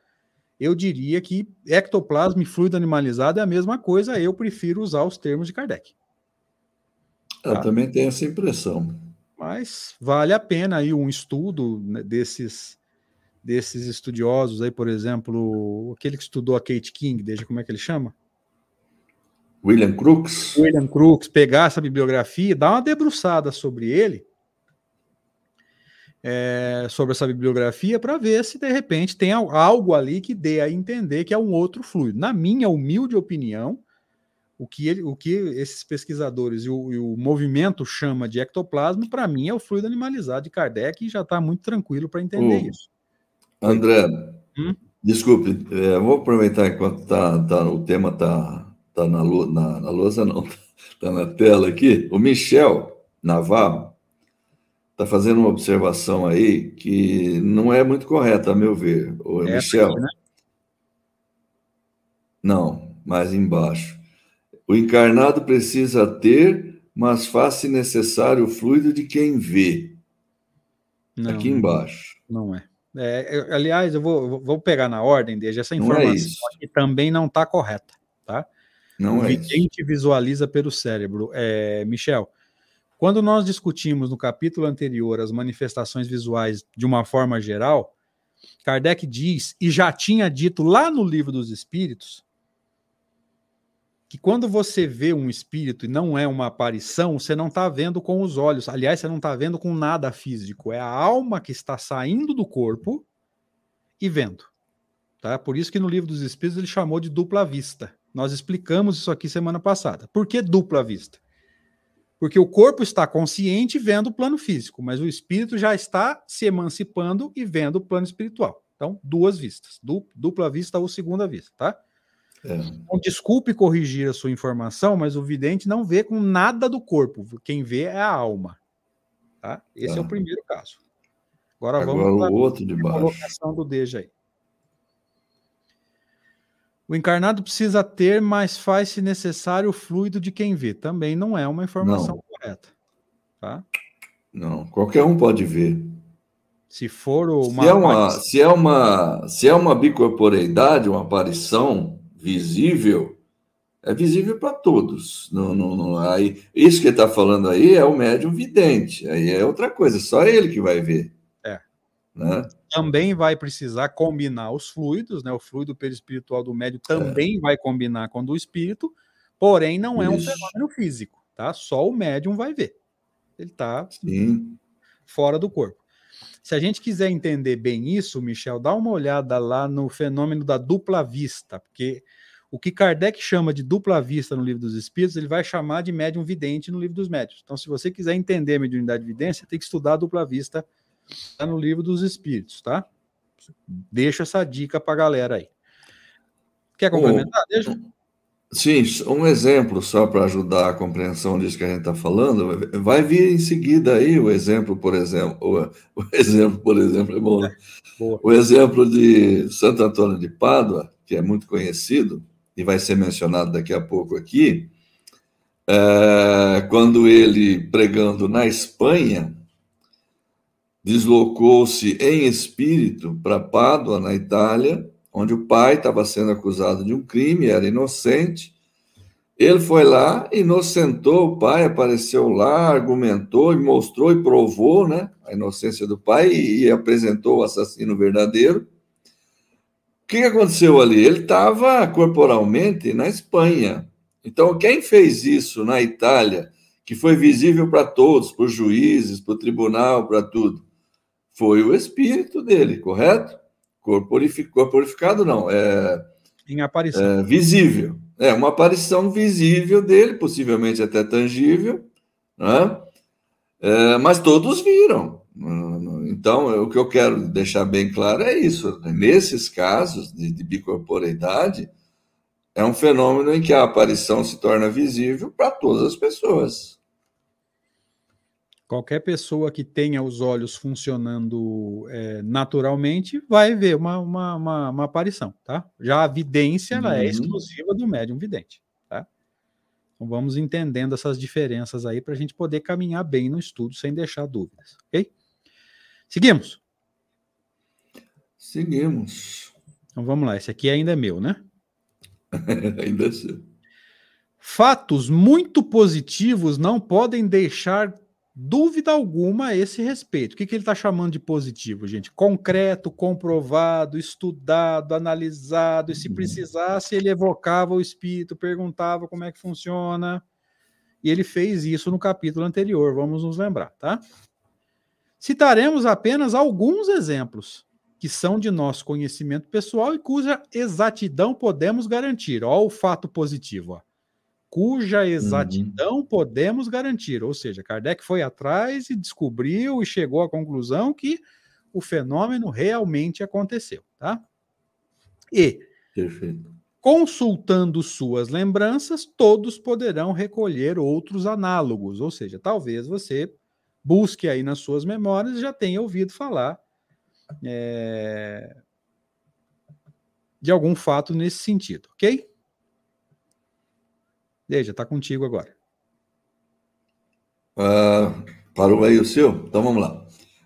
A: eu diria que ectoplasma e fluido animalizado é a mesma coisa, eu prefiro usar os termos de Kardec.
B: Tá? Eu também tenho essa impressão.
A: Mas vale a pena aí um estudo né, desses desses estudiosos aí, por exemplo, aquele que estudou a Kate King, desde como é que ele chama?
B: William Crookes.
A: William Crookes, pegar essa bibliografia, dar uma debruçada sobre ele, é, sobre essa bibliografia, para ver se de repente tem algo ali que dê a entender que é um outro fluido. Na minha humilde opinião, o que, ele, o que esses pesquisadores e o, e o movimento chama de ectoplasma, para mim, é o fluido animalizado de Kardec e já está muito tranquilo para entender isso.
B: André, hum? desculpe, é, vou aproveitar enquanto tá, tá, o tema está tá na, na, na lousa, não, está na tela aqui. O Michel Navarro está fazendo uma observação aí que não é muito correta, a meu ver. O é Michel. Aqui, né? Não, mais embaixo. O encarnado precisa ter, mas faz-se necessário o fluido de quem vê. Não, aqui embaixo.
A: Não é. é aliás, eu vou, vou pegar na ordem desde essa informação não é aqui também não está correta, tá? Não o é vidente isso. visualiza pelo cérebro. É, Michel, quando nós discutimos no capítulo anterior as manifestações visuais de uma forma geral, Kardec diz, e já tinha dito lá no livro dos Espíritos, que quando você vê um espírito e não é uma aparição, você não está vendo com os olhos. Aliás, você não está vendo com nada físico. É a alma que está saindo do corpo e vendo. Tá? Por isso que no livro dos Espíritos ele chamou de dupla vista. Nós explicamos isso aqui semana passada. Por que dupla vista? Porque o corpo está consciente vendo o plano físico, mas o espírito já está se emancipando e vendo o plano espiritual. Então, duas vistas. Dupla vista ou segunda vista, tá? É. Então, desculpe corrigir a sua informação, mas o vidente não vê com nada do corpo. Quem vê é a alma. Tá? Esse é, é o primeiro caso. Agora, Agora vamos
B: para o outro de baixo.
A: colocação do Deja aí. O encarnado precisa ter, mas faz-se necessário o fluido de quem vê. Também não é uma informação não. correta. Tá?
B: Não, qualquer um pode ver.
A: Se for uma.
B: Se é uma, se é uma, se é uma bicorporeidade, uma aparição, visível, é visível para todos. Não, não, não, aí, isso que ele está falando aí é o médium vidente, aí é outra coisa, só ele que vai ver.
A: É. Né? Também vai precisar combinar os fluidos, né? O fluido perispiritual do médium também é. vai combinar com o do espírito, porém não é isso. um fenômeno físico, tá? Só o médium vai ver. Ele está fora do corpo. Se a gente quiser entender bem isso, Michel, dá uma olhada lá no fenômeno da dupla vista, porque O que Kardec chama de dupla vista no livro dos Espíritos, ele vai chamar de médium vidente no livro dos médios. Então, se você quiser entender a mediunidade vidência, tem que estudar a dupla vista tá no livro dos Espíritos, tá? Deixa essa dica para a galera aí. Quer complementar?
B: Oh, Deixa. Sim, um exemplo só para ajudar a compreensão disso que a gente está falando. Vai vir em seguida aí o exemplo, por exemplo, o, exemplo, por exemplo, é bom, né? O exemplo de Santo Antônio de Pádua, que é muito conhecido, e vai ser mencionado daqui a pouco aqui, é, quando ele, pregando na Espanha, deslocou-se em espírito para Pádua, na Itália, onde o pai estava sendo acusado de um crime, era inocente. Ele foi lá, inocentou o pai, apareceu lá, argumentou e mostrou e provou né, a inocência do pai e, e apresentou o assassino verdadeiro. O que aconteceu ali? Ele estava corporalmente na Espanha. Então, quem fez isso na Itália, que foi visível para todos, para os juízes, para o tribunal, para tudo, foi o espírito dele, correto? Corporificado, não, é.
A: Em aparição.
B: É, visível. É, uma aparição visível dele, possivelmente até tangível, né? É, mas todos viram. Então, o que eu quero deixar bem claro é isso. Nesses casos de, de bicorporeidade, é um fenômeno em que a aparição se torna visível para todas as pessoas.
A: Qualquer pessoa que tenha os olhos funcionando é, naturalmente vai ver uma, uma, uma, uma, aparição, tá? Já a vidência ela é uhum. exclusiva do médium vidente, tá? Então vamos entendendo essas diferenças aí para a gente poder caminhar bem no estudo sem deixar dúvidas, ok? Seguimos?
B: Seguimos.
A: Então vamos lá, esse aqui ainda é meu, né?
B: ainda é seu.
A: Fatos muito positivos não podem deixar dúvida alguma a esse respeito. O que, que ele está chamando de positivo, gente? Concreto, comprovado, estudado, analisado, e se uhum. precisasse, ele evocava o espírito, perguntava como é que funciona. E ele fez isso no capítulo anterior, vamos nos lembrar, tá? Citaremos apenas alguns exemplos que são de nosso conhecimento pessoal e cuja exatidão podemos garantir. Ó, o fato positivo, ó. Cuja exatidão uhum. podemos garantir. Ou seja, Kardec foi atrás e descobriu e chegou à conclusão que o fenômeno realmente aconteceu, tá? E
B: Perfeito.
A: consultando suas lembranças, todos poderão recolher outros análogos. Ou seja, talvez você busque aí nas suas memórias, já tenha ouvido falar é, de algum fato nesse sentido, ok? Veja, está contigo agora.
B: Uh, parou aí o seu? Então vamos lá.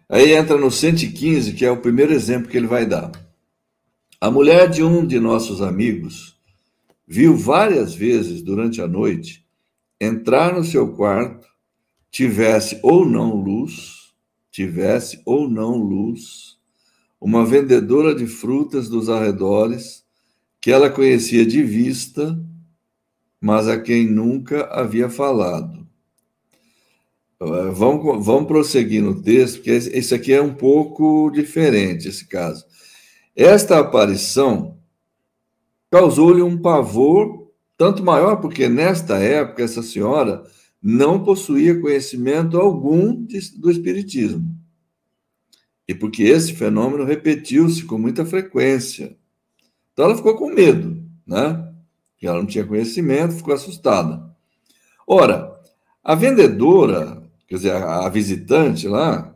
B: Aí entra no 115, que é o primeiro exemplo que ele vai dar. A mulher de um de nossos amigos viu várias vezes durante a noite entrar no seu quarto tivesse ou não luz, tivesse ou não luz, uma vendedora de frutas dos arredores que ela conhecia de vista, mas a quem nunca havia falado. Eh, vamos, vamos prosseguir no texto, porque esse aqui é um pouco diferente, esse caso. Esta aparição causou-lhe um pavor tanto maior, porque nesta época essa senhora não possuía conhecimento algum de, do Espiritismo. E porque esse fenômeno repetiu-se com muita frequência. Então ela ficou com medo, né? Porque ela não tinha conhecimento, ficou assustada. Ora, a vendedora, quer dizer, a, a visitante lá.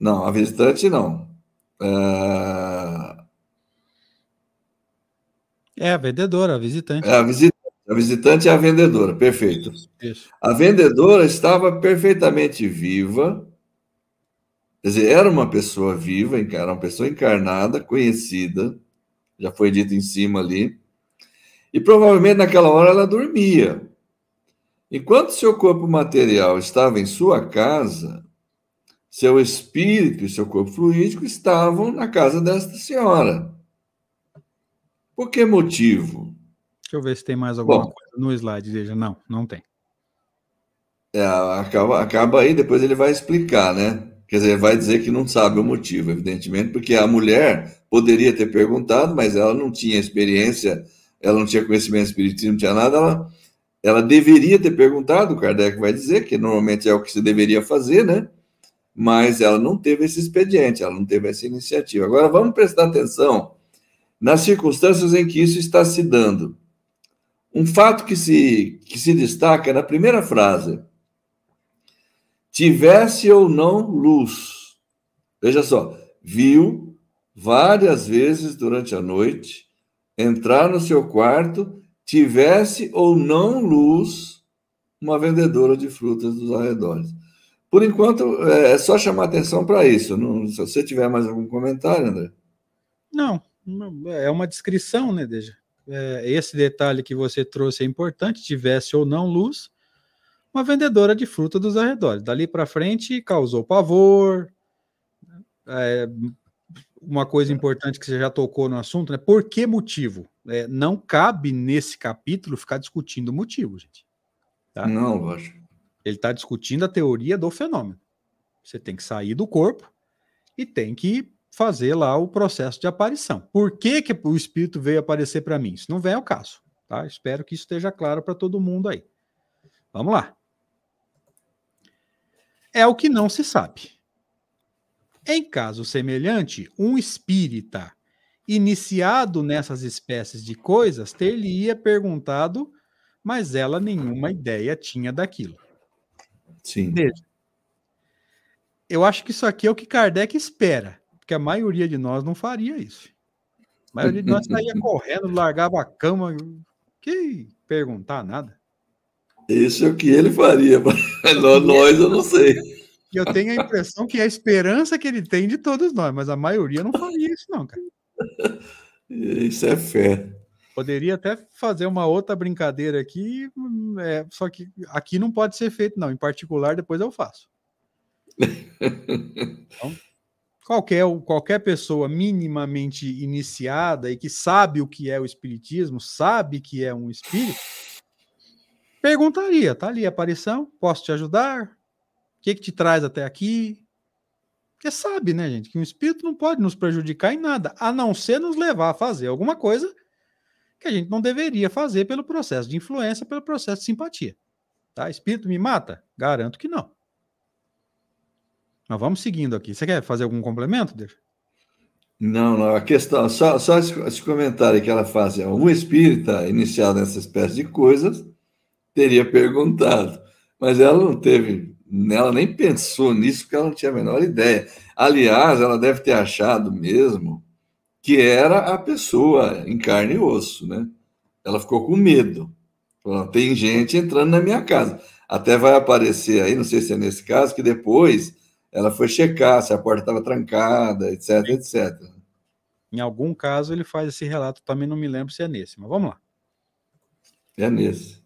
B: Não, a visitante não.
A: É, é a vendedora, a visitante.
B: É a visitante a visitante é a vendedora, perfeito. Isso. A vendedora estava perfeitamente viva, quer dizer, era uma pessoa viva, era uma pessoa encarnada, conhecida, já foi dito em cima ali, e provavelmente naquela hora ela dormia. Enquanto seu corpo material estava em sua casa, seu espírito e seu corpo fluídico estavam na casa desta senhora. Por que motivo?
A: Deixa eu ver se tem mais alguma Bom, coisa no slide. Veja, não, não tem.
B: É, acaba, acaba aí, depois ele vai explicar, né? Quer dizer, vai dizer que não sabe o motivo, evidentemente, porque a mulher poderia ter perguntado, mas ela não tinha experiência ela não tinha conhecimento espiritismo, não tinha nada, ela, ela deveria ter perguntado, o Kardec vai dizer que normalmente é o que se deveria fazer, né? Mas ela não teve esse expediente, ela não teve essa iniciativa. Agora vamos prestar atenção nas circunstâncias em que isso está se dando. Um fato que se, que se destaca é na primeira frase: tivesse ou não luz. Veja só, viu várias vezes durante a noite entrar no seu quarto, tivesse ou não luz, uma vendedora de frutas dos arredores. Por enquanto, é, é só chamar atenção para isso. Não, se você tiver mais algum comentário, André.
A: Não, é uma descrição, né, Deja? É, esse detalhe que você trouxe é importante, tivesse ou não luz, uma vendedora de fruta dos arredores. Dali para frente, causou pavor. É, uma coisa importante que você já tocou no assunto, né? Por que motivo? É, não cabe nesse capítulo ficar discutindo o motivo, gente.
B: Tá? Não, lógico.
A: Ele está discutindo a teoria do fenômeno. Você tem que sair do corpo e tem que fazer lá o processo de aparição. Por que, que o espírito veio aparecer para mim? Isso não vem ao caso. Tá? Espero que isso esteja claro para todo mundo aí. Vamos lá. É o que não se sabe. Em caso semelhante, um espírita iniciado nessas espécies de coisas ter-lhe-ia perguntado, mas ela nenhuma ideia tinha daquilo.
B: Sim. Veja,
A: eu acho que isso aqui é o que Kardec espera, porque a maioria de nós não faria isso. A maioria de nós saía correndo, largava a cama, que perguntar nada.
B: Isso é o que ele faria, mas nós eu não sei.
A: E eu tenho a impressão que é a esperança que ele tem de todos nós, mas a maioria não faria isso, não, cara.
B: Isso é fé.
A: Poderia até fazer uma outra brincadeira aqui, é, só que aqui não pode ser feito, não. Em particular, depois eu faço. Então, qualquer, qualquer pessoa minimamente iniciada e que sabe o que é o espiritismo, sabe que é um espírito, perguntaria: tá ali a aparição, posso te ajudar? O que, que te traz até aqui? Porque sabe, né, gente, que o espírito não pode nos prejudicar em nada, a não ser nos levar a fazer alguma coisa que a gente não deveria fazer pelo processo de influência, pelo processo de simpatia. Tá? Espírito me mata? Garanto que não. Mas vamos seguindo aqui. Você quer fazer algum complemento, Deixa?
B: Não, não. A questão, só, só esse, esse comentário que ela faz: é, um espírita iniciado nessa espécie de coisas teria perguntado, mas ela não teve ela nem pensou nisso porque ela não tinha a menor ideia. Aliás, ela deve ter achado mesmo que era a pessoa em carne e osso, né? Ela ficou com medo. Falou, tem gente entrando na minha casa. Até vai aparecer aí, não sei se é nesse caso, que depois ela foi checar se a porta estava trancada, etc, etc.
A: Em algum caso ele faz esse relato, também não me lembro se é nesse, mas vamos lá.
B: É nesse.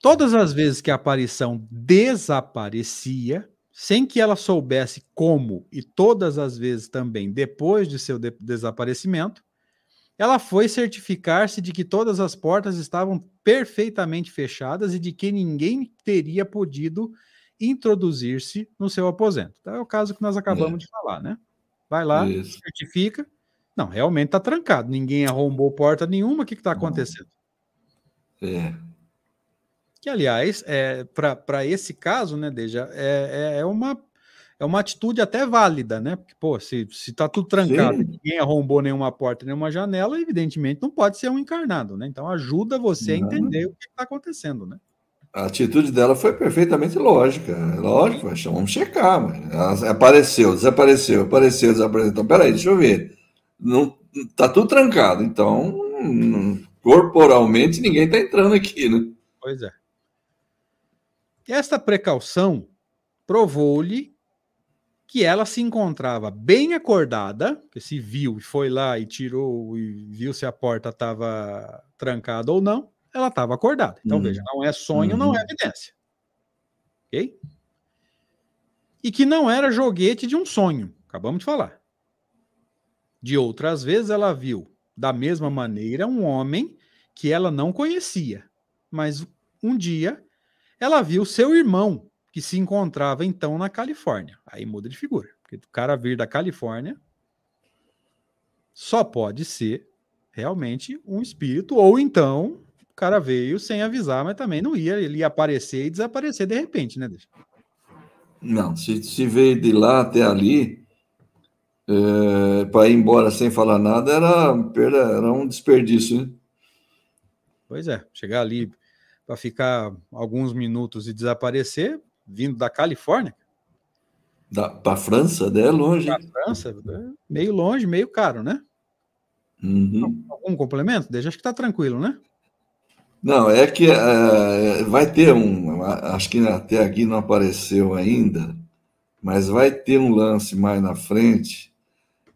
A: Todas as vezes que a aparição desaparecia, sem que ela soubesse como, e todas as vezes também depois de seu de desaparecimento, ela foi certificar-se de que todas as portas estavam perfeitamente fechadas e de que ninguém teria podido introduzir-se no seu aposento. Então é o caso que nós acabamos é. de falar, né? Vai lá, Isso. certifica. Não, realmente está trancado. Ninguém arrombou porta nenhuma. O que está acontecendo?
B: É.
A: Que, aliás, é, para esse caso, né, Deja, é, é, é, uma, é uma atitude até válida, né? Porque, pô, se, se tá tudo trancado, Sim. ninguém arrombou nenhuma porta, nenhuma janela, evidentemente não pode ser um encarnado, né? Então ajuda você não. a entender o que está acontecendo, né?
B: A atitude dela foi perfeitamente lógica. Lógico, vamos checar. Mas apareceu, desapareceu, apareceu, desapareceu. Então, peraí, deixa eu ver. Não, tá tudo trancado, então corporalmente ninguém está entrando aqui, né?
A: Pois é. Esta precaução provou-lhe que ela se encontrava bem acordada, que se viu e foi lá e tirou e viu se a porta estava trancada ou não, ela estava acordada. Então, uhum. veja, não é sonho, uhum. não é uhum. evidência. Ok? E que não era joguete de um sonho, acabamos de falar. De outras vezes, ela viu, da mesma maneira, um homem que ela não conhecia, mas um dia ela viu seu irmão, que se encontrava então na Califórnia. Aí muda de figura, porque o cara vir da Califórnia só pode ser realmente um espírito, ou então o cara veio sem avisar, mas também não ia, ele ia aparecer e desaparecer de repente, né?
B: Não, se, se veio de lá até ali, é, para ir embora sem falar nada, era, era um desperdício, né?
A: Pois é, chegar ali para ficar alguns minutos e desaparecer, vindo da Califórnia.
B: Para a França, né? é longe.
A: Para França, é meio longe, meio caro, né?
B: Uhum.
A: Algum complemento? Deixa, acho que está tranquilo, né?
B: Não, é que uh, vai ter um. Acho que até aqui não apareceu ainda, mas vai ter um lance mais na frente.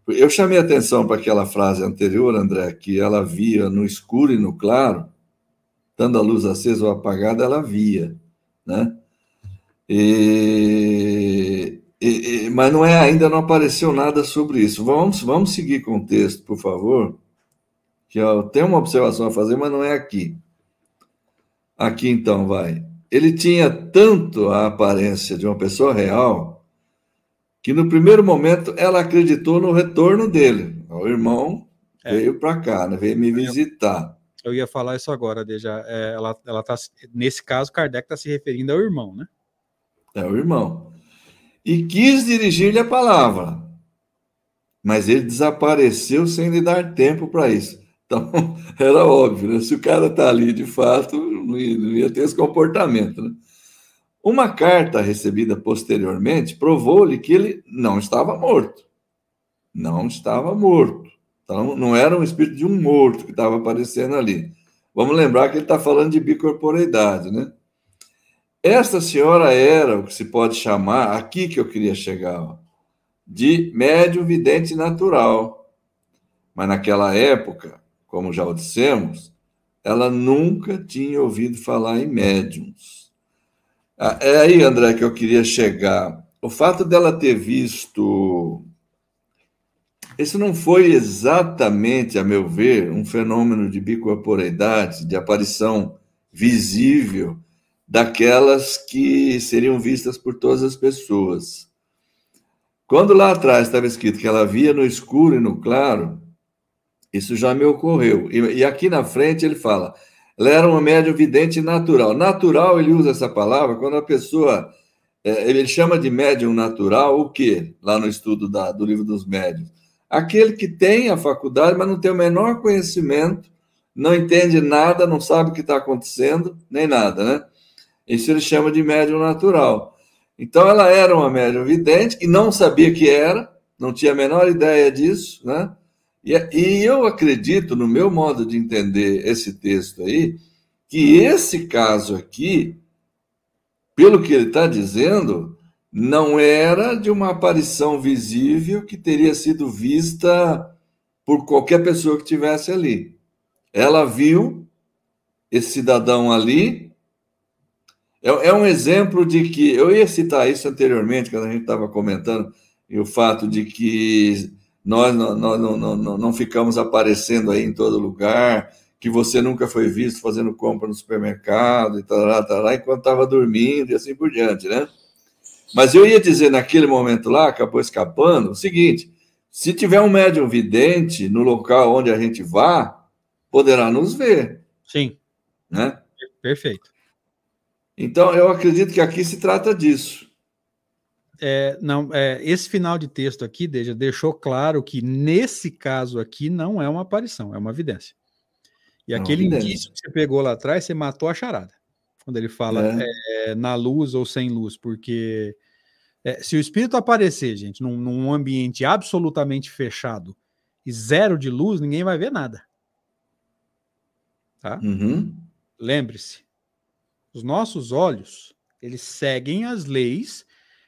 B: Eu chamei atenção para aquela frase anterior, André, que ela via no escuro e no claro, estando a luz acesa ou apagada, ela via, né? E, e, e, mas não é ainda não apareceu nada sobre isso. Vamos, vamos seguir com o texto, por favor. Que eu tenho uma observação a fazer, mas não é aqui. Aqui então vai. Ele tinha tanto a aparência de uma pessoa real que no primeiro momento ela acreditou no retorno dele. O irmão é. veio para cá, né? veio me visitar.
A: Eu ia falar isso agora, Deja. É, ela, ela tá, nesse caso, Kardec está se referindo ao irmão, né?
B: É o irmão. E quis dirigir-lhe a palavra, mas ele desapareceu sem lhe dar tempo para isso. Então, era óbvio, né? Se o cara está ali de fato, não ia, não ia, ter esse comportamento, né? Uma carta recebida posteriormente provou-lhe que ele não estava morto. Não estava morto. Então, não era um espírito de um morto que estava aparecendo ali. Vamos lembrar que ele está falando de bicorporeidade, né? Esta senhora era o que se pode chamar, aqui que eu queria chegar, de médium vidente natural. Mas naquela época, como já o dissemos, ela nunca tinha ouvido falar em médiums. Ah, é aí, André, que eu queria chegar. O fato dela ter visto esse não foi exatamente, a meu ver, um fenômeno de bicorporeidade, de aparição visível daquelas que seriam vistas por todas as pessoas. Quando lá atrás estava escrito que ela via no escuro e no claro, isso já me ocorreu. E, e aqui na frente ele fala, ela era uma médium vidente natural. Natural, ele usa essa palavra quando a pessoa, é, ele chama de médium natural o quê? Lá no estudo da, do livro dos médios aquele que tem a faculdade, mas não tem o menor conhecimento, não entende nada, não sabe o que está acontecendo, nem nada, né? Isso ele chama de médium natural. Então, ela era uma médium vidente e não sabia que era, não tinha a menor ideia disso, né? E, e eu acredito, no meu modo de entender esse texto aí, que esse caso aqui, pelo que ele está dizendo, não era de uma aparição visível que teria sido vista por qualquer pessoa que tivesse ali. Ela viu esse cidadão ali. É, é um exemplo de que. Eu ia citar isso anteriormente, quando a gente estava comentando, e o fato de que nós não, não, não, não, ficamos aparecendo aí em todo lugar, que você nunca foi visto fazendo compra no supermercado e tal, tal, enquanto estava dormindo e assim por diante, né? Mas eu ia dizer naquele momento lá, acabou escapando, o seguinte: se tiver um médium vidente no local onde a gente vá, poderá nos ver.
A: Sim.
B: Né?
A: Perfeito.
B: Então, eu acredito que aqui se trata disso.
A: É, não, é, esse final de texto aqui deixa, deixou claro que nesse caso aqui não é uma aparição, é uma evidência. E aquele indício que você pegou lá atrás, você matou a charada. Quando ele fala é. É, na luz ou sem luz, porque é, se o espírito aparecer, gente, num, num, ambiente absolutamente fechado e zero de luz, ninguém vai ver nada. Tá?
B: Uhum.
A: Lembre-se, os nossos olhos, eles seguem as leis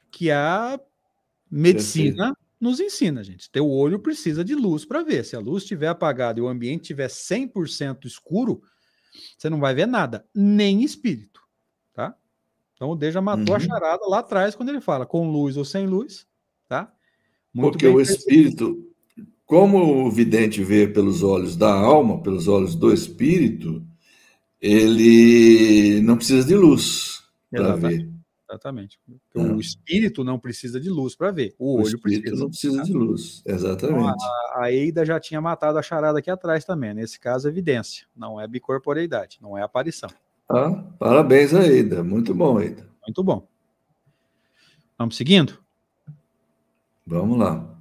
A: que a medicina Perfeito. nos ensina, gente. Teu olho precisa de luz para ver. Se a luz estiver apagada e o ambiente estiver 100% escuro, você não vai ver nada, nem espírito, tá? Então o Deja matou uhum. a charada lá atrás quando ele fala com luz ou sem luz, tá?
B: Muito Porque o espírito, como o vidente vê pelos olhos da alma, pelos olhos do espírito, ele não precisa de luz para ver.
A: Exatamente. O espírito não precisa de luz para ver. O, o olho precisa.
B: não precisa de luz. Exatamente. Então,
A: a, a Eida já tinha matado a charada aqui atrás também. Nesse caso, evidência. Não é bicorporeidade, não é aparição.
B: Ah, parabéns a Eida. Muito bom, Eida.
A: Muito bom. Vamos seguindo?
B: Vamos lá.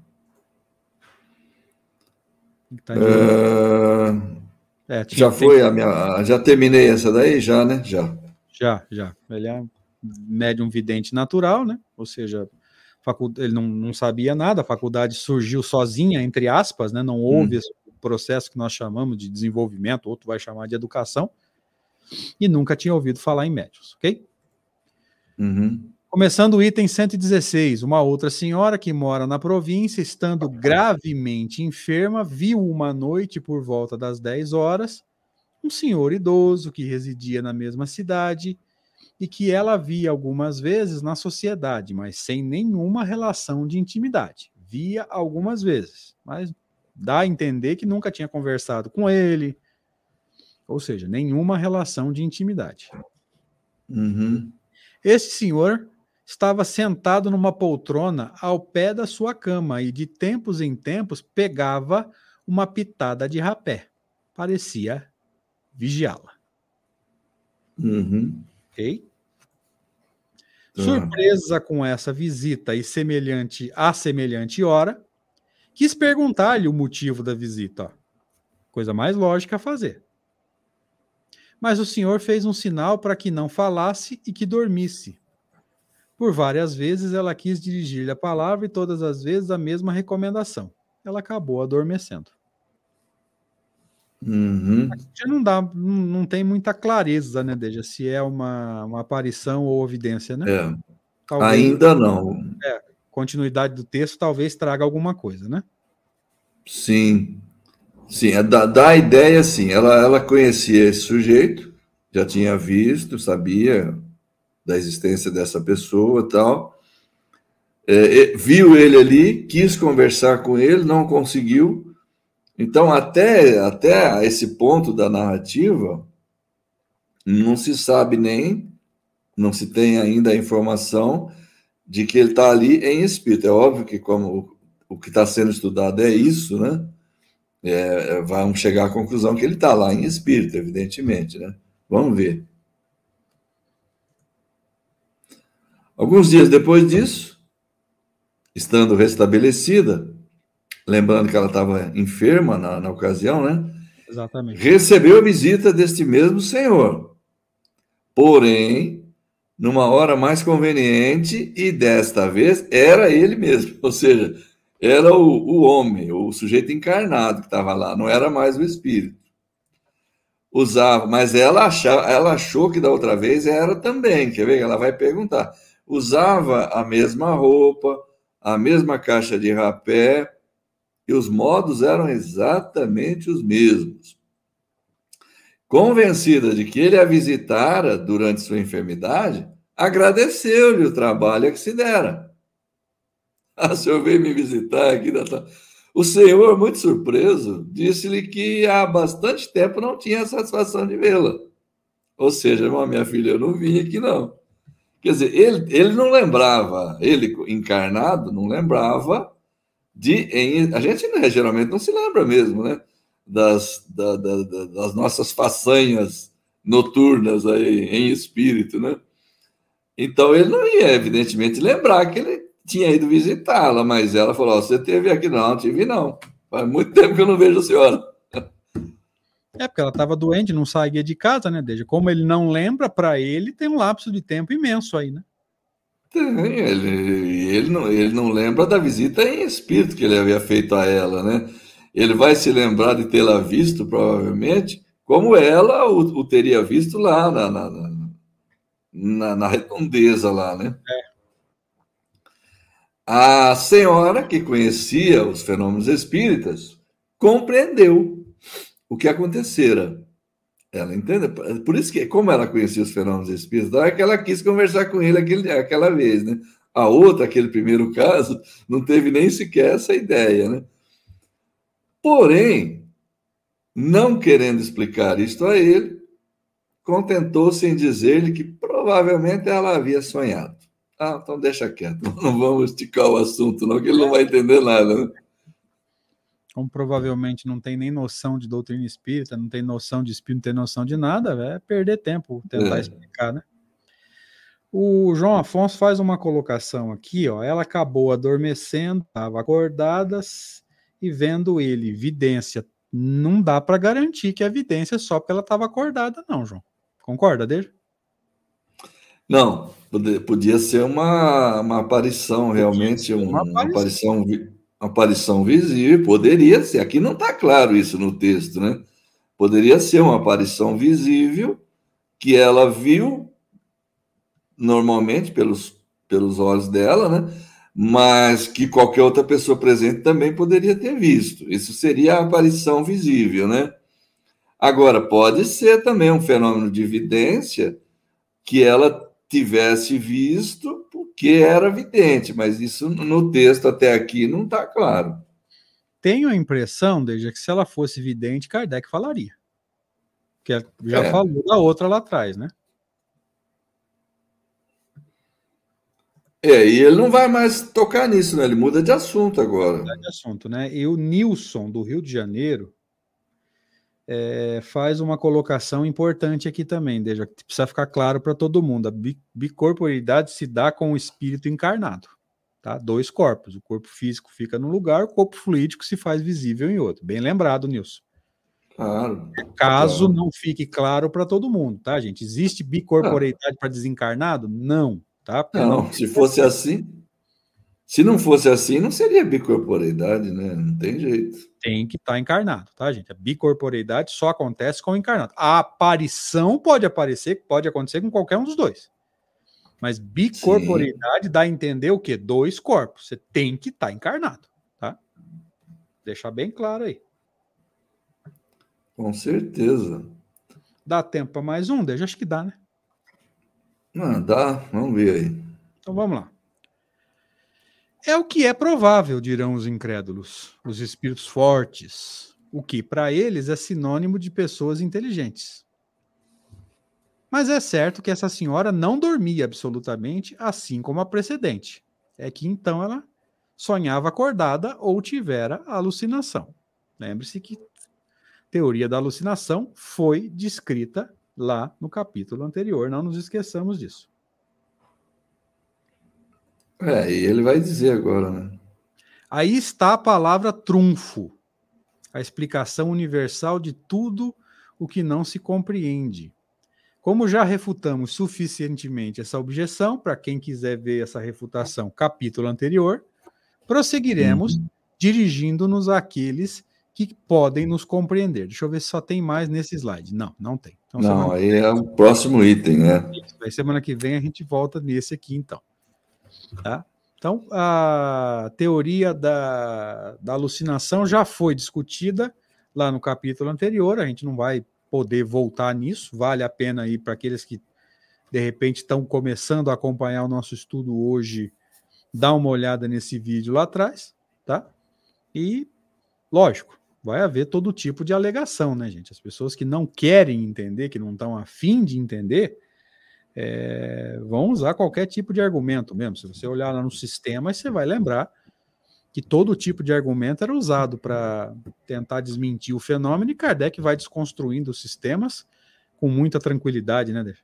B: Tá uh... é, já foi a minha. Já terminei essa daí? Já, né? Já.
A: Já, já. Ele é médium vidente natural, né? Ou seja, ele não, não sabia nada, a faculdade surgiu sozinha, entre aspas, né? Não houve hum. esse processo que nós chamamos de desenvolvimento, outro vai chamar de educação, e nunca tinha ouvido falar em médios, ok?
B: Uhum.
A: Começando o item 116, uma outra senhora que mora na província, estando gravemente enferma, viu uma noite por volta das 10 horas um senhor idoso que residia na mesma cidade e que ela via algumas vezes na sociedade, mas sem nenhuma relação de intimidade. Via algumas vezes, mas dá a entender que nunca tinha conversado com ele, ou seja, nenhuma relação de intimidade.
B: Uhum.
A: Esse senhor estava sentado numa poltrona ao pé da sua cama e de tempos em tempos pegava uma pitada de rapé. Parecia vigiá-la.
B: Uhum.
A: Ok? Tá. Surpresa com essa visita e semelhante a semelhante hora, quis perguntar-lhe o motivo da visita. Ó. Coisa mais lógica a fazer. Mas o senhor fez um sinal para que não falasse e que dormisse. Por várias vezes ela quis dirigir-lhe a palavra e todas as vezes a mesma recomendação. Ela acabou adormecendo.
B: Uhum.
A: Já não dá, não tem muita clareza, né, Deja, se é uma, uma aparição ou evidência, né?
B: É. Talvez, Ainda não.
A: É, continuidade do texto talvez traga alguma coisa, né?
B: Sim. Sim, é dá, dá a ideia, sim. Ela, ela conhecia esse sujeito, já tinha visto, sabia da existência dessa pessoa tal. É, viu ele ali, quis conversar com ele, não conseguiu, então, até, até esse ponto da narrativa, não se sabe nem, não se tem ainda a informação de que ele está ali em espírito. É óbvio que, como o, o que está sendo estudado é isso, né? É, é vamos chegar à conclusão que ele está lá em espírito, evidentemente, né? Vamos ver. Alguns dias depois disso, estando restabelecida, lembrando que ela estava enferma na, na ocasião, né?
A: Exatamente.
B: Recebeu a visita deste mesmo senhor. Porém, numa hora mais conveniente, e desta vez era ele mesmo, ou seja, era o, o homem, o sujeito encarnado que estava lá, não era mais o espírito. Usava, mas ela, achava, ela achou que da outra vez era também, quer ver? Ela vai perguntar. Usava a mesma roupa, a mesma caixa de rapé, e os modos eram exatamente os mesmos. Convencida de que ele a visitara durante sua enfermidade, agradeceu-lhe o trabalho que se dera. Ah, o senhor veio me visitar aqui. O senhor, muito surpreso, disse-lhe que há bastante tempo não tinha a satisfação de vê-la. Ou seja, irmão, minha filha, eu não vim aqui, não. Quer dizer, ele, ele não lembrava, ele encarnado, não lembrava de em, a gente né, geralmente não se lembra mesmo, né? Das, da, da, das nossas façanhas noturnas aí em espírito, né? Então ele não ia, evidentemente, lembrar que ele tinha ido visitá-la, mas ela falou: oh, Você teve aqui? Não, não tive, não. Faz muito tempo que eu não vejo a senhora.
A: É, porque ela estava doente, não saía de casa, né, Desde como ele não lembra, para ele tem um lapso de tempo imenso aí, né?
B: Tem, ele, ele, não, ele não lembra da visita em espírito que ele havia feito a ela, né? Ele vai se lembrar de tê-la visto, provavelmente, como ela o, o teria visto lá na, na, na, na, redondeza lá, né?
A: É.
B: A senhora, que conhecia os fenômenos espíritas, compreendeu o que acontecera. Ela entende? Por isso que, como ela conhecia os fenômenos espíritas, é que ela quis conversar com ele aquele, aquela vez, né? A outra, aquele primeiro caso, não teve nem sequer essa ideia, né? Porém, não querendo explicar isto a ele, contentou-se em dizer-lhe que provavelmente ela havia sonhado. Ah, então deixa quieto. Não vamos esticar o assunto, não, que ele não vai entender nada. Né?
A: Como provavelmente não tem nem noção de doutrina espírita, não tem noção de espírito, não tem noção de nada, é perder tempo tentar é. explicar, né? O João Afonso faz uma colocação aqui, ó. Ela acabou adormecendo, estava acordada e vendo ele, vidência. Não dá para garantir que a vidência é só porque ela estava acordada, não, João. Concorda, dele?
B: Não, podia ser uma, uma aparição, realmente, uma, uma aparição, uma aparição visível, poderia ser. Aqui não está claro isso no texto, né? Poderia ser uma aparição visível que ela viu normalmente pelos, pelos olhos dela, né? mas que qualquer outra pessoa presente também poderia ter visto. Isso seria a aparição visível, né? Agora, pode ser também um fenômeno de evidência que ela tivesse visto porque era vidente, mas isso no texto até aqui não está claro.
A: Tenho a impressão, desde que se ela fosse vidente, Kardec falaria. Que já é. falou da outra lá atrás, né?
B: É, e ele não vai mais tocar nisso, né? Ele muda de assunto agora. Muda
A: de assunto, né? E o Nilson, do Rio de Janeiro, é, faz uma colocação importante aqui também, deixa, precisa ficar claro para todo mundo. A bicorporidade se dá com o espírito encarnado, tá? Dois corpos. O corpo físico fica num lugar, o corpo fluídico se faz visível em outro. Bem lembrado, Nilson. Claro. Caso não fique claro para todo mundo, tá, gente? Existe bicorporeidade para desencarnado? Não. Tá?
B: Não, se fosse assim, se não fosse assim, não seria bicorporeidade, né? Não tem jeito.
A: Tem que estar tá encarnado, tá, gente? A bicorporeidade só acontece com o encarnado. A aparição pode aparecer, pode acontecer com qualquer um dos dois. Mas bicorporeidade Sim. dá a entender o quê? Dois corpos. Você tem que estar tá encarnado, tá? Deixar bem claro aí.
B: Com certeza.
A: Dá tempo para mais um? Deixa, acho que dá, né?
B: Não, dá, vamos ver aí.
A: Então vamos lá. É o que é provável, dirão os incrédulos, os espíritos fortes, o que para eles é sinônimo de pessoas inteligentes. Mas é certo que essa senhora não dormia absolutamente, assim como a precedente. É que então ela sonhava acordada ou tivera alucinação. Lembre-se que teoria da alucinação foi descrita lá no capítulo anterior. Não nos esqueçamos disso.
B: É, e ele vai dizer agora, né?
A: Aí está a palavra trunfo, a explicação universal de tudo o que não se compreende. Como já refutamos suficientemente essa objeção, para quem quiser ver essa refutação, capítulo anterior, prosseguiremos uhum. dirigindo-nos àqueles que podem nos compreender. Deixa eu ver se só tem mais nesse slide. Não, não tem.
B: Então, não, aí é o próximo item, né?
A: Aí semana que vem a gente volta nesse aqui, então. Tá? Então, a teoria da, da alucinação já foi discutida lá no capítulo anterior, a gente não vai poder voltar nisso, vale a pena aí para aqueles que de repente estão começando a acompanhar o nosso estudo hoje, dar uma olhada nesse vídeo lá atrás, tá? E, lógico, vai haver todo tipo de alegação, né, gente? As pessoas que não querem entender, que não estão afim de entender, é, vão usar qualquer tipo de argumento mesmo. Se você olhar lá no sistema, você vai lembrar que todo tipo de argumento era usado para tentar desmentir o fenômeno e Kardec vai desconstruindo os sistemas com muita tranquilidade, né, Dave?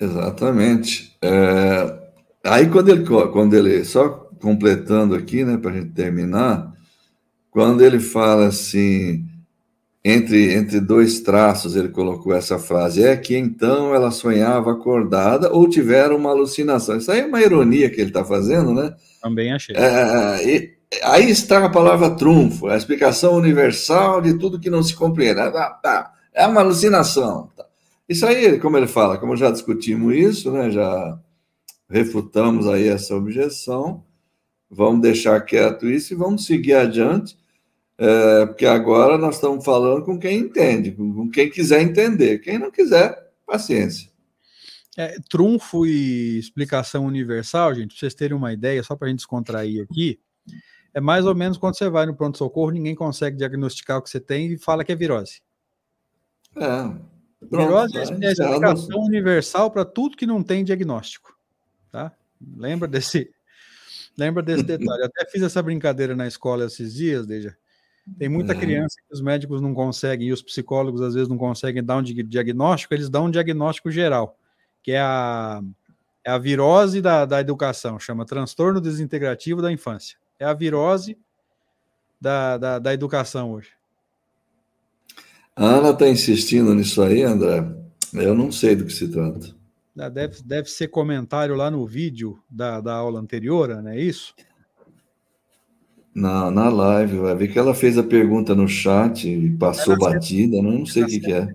B: Exatamente. É, aí quando ele, quando ele, só completando aqui, né, para a gente terminar, quando ele fala assim, entre, entre dois traços, ele colocou essa frase: é que então ela sonhava acordada ou tiveram uma alucinação. Isso aí é uma ironia que ele está fazendo, né?
A: Também achei.
B: É, e, aí está a palavra trunfo, a explicação universal de tudo que não se compreende. Ah, tá, é uma alucinação. Isso aí, como ele fala, como já discutimos isso, né? Já refutamos aí essa objeção. Vamos deixar quieto isso e vamos seguir adiante é, porque agora nós estamos falando com quem entende, com quem quiser entender. Quem não quiser, paciência.
A: É, trunfo e explicação universal, gente, para vocês terem uma ideia, só para a gente descontrair aqui, é mais ou menos quando você vai no pronto-socorro, ninguém consegue diagnosticar o que você tem e fala que é virose. É. Pronto, virose é, é a explicação universal para tudo que não tem diagnóstico. tá? Lembra desse, lembra desse detalhe. Eu até fiz essa brincadeira na escola esses dias, Deja. Tem muita uhum. criança que os médicos não conseguem e os psicólogos às vezes não conseguem dar um diagnóstico, eles dão um diagnóstico geral, que é a, é a virose da, da educação, chama transtorno desintegrativo da infância. É a virose da, da, da educação hoje.
B: A Ana está insistindo nisso aí, André. Eu não sei do que se trata.
A: Deve, deve ser comentário lá no vídeo da, da aula anterior, não é isso?
B: Na, na live, vai ver que ela fez a pergunta no chat e passou é batida, não, não sei o que, que, é.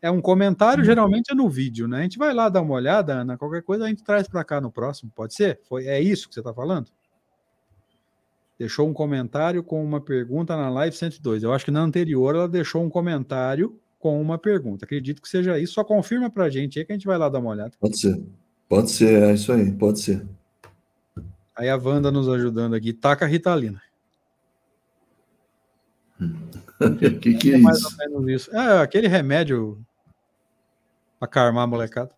A: É um comentário, geralmente é no vídeo, né? A gente vai lá dar uma olhada, Ana, qualquer coisa a gente traz para cá no próximo, pode ser? Foi, é isso que você está falando? Deixou um comentário com uma pergunta na live 102. Eu acho que na anterior ela deixou um comentário com uma pergunta. Acredito que seja isso. Só confirma para a gente aí que a gente vai lá dar uma olhada.
B: Pode ser. Pode ser, é isso aí, pode ser.
A: Aí a Wanda nos ajudando aqui. Taca a Ritalina.
B: O que, que é, é mais isso?
A: ou menos isso? É aquele remédio para carmar a molecada.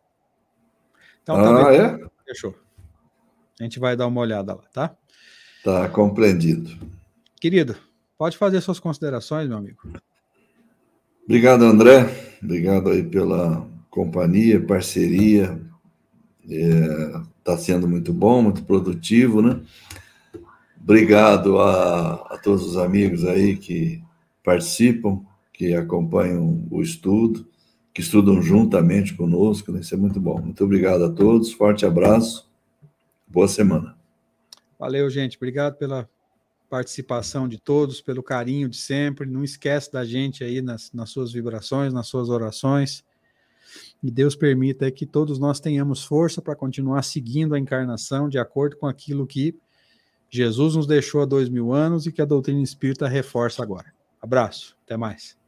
B: Então, tá ah, é?
A: Fechou. A gente vai dar uma olhada lá, tá?
B: Tá compreendido.
A: Querido, pode fazer suas considerações, meu amigo.
B: Obrigado, André. Obrigado aí pela companhia, parceria. Está é, tá sendo muito bom, muito produtivo, né? Obrigado a, a todos os amigos aí que participam, que acompanham o estudo, que estudam juntamente conosco, né? Isso é muito bom. Muito obrigado a todos, forte abraço, boa semana.
A: Valeu, gente. Obrigado pela participação de todos, pelo carinho de sempre. Não esquece da gente aí nas, nas suas vibrações, nas suas orações e Deus permita é que todos nós tenhamos força para continuar seguindo a encarnação de acordo com aquilo que Jesus nos deixou há dois mil anos e que a doutrina espírita reforça agora. Abraço, até mais.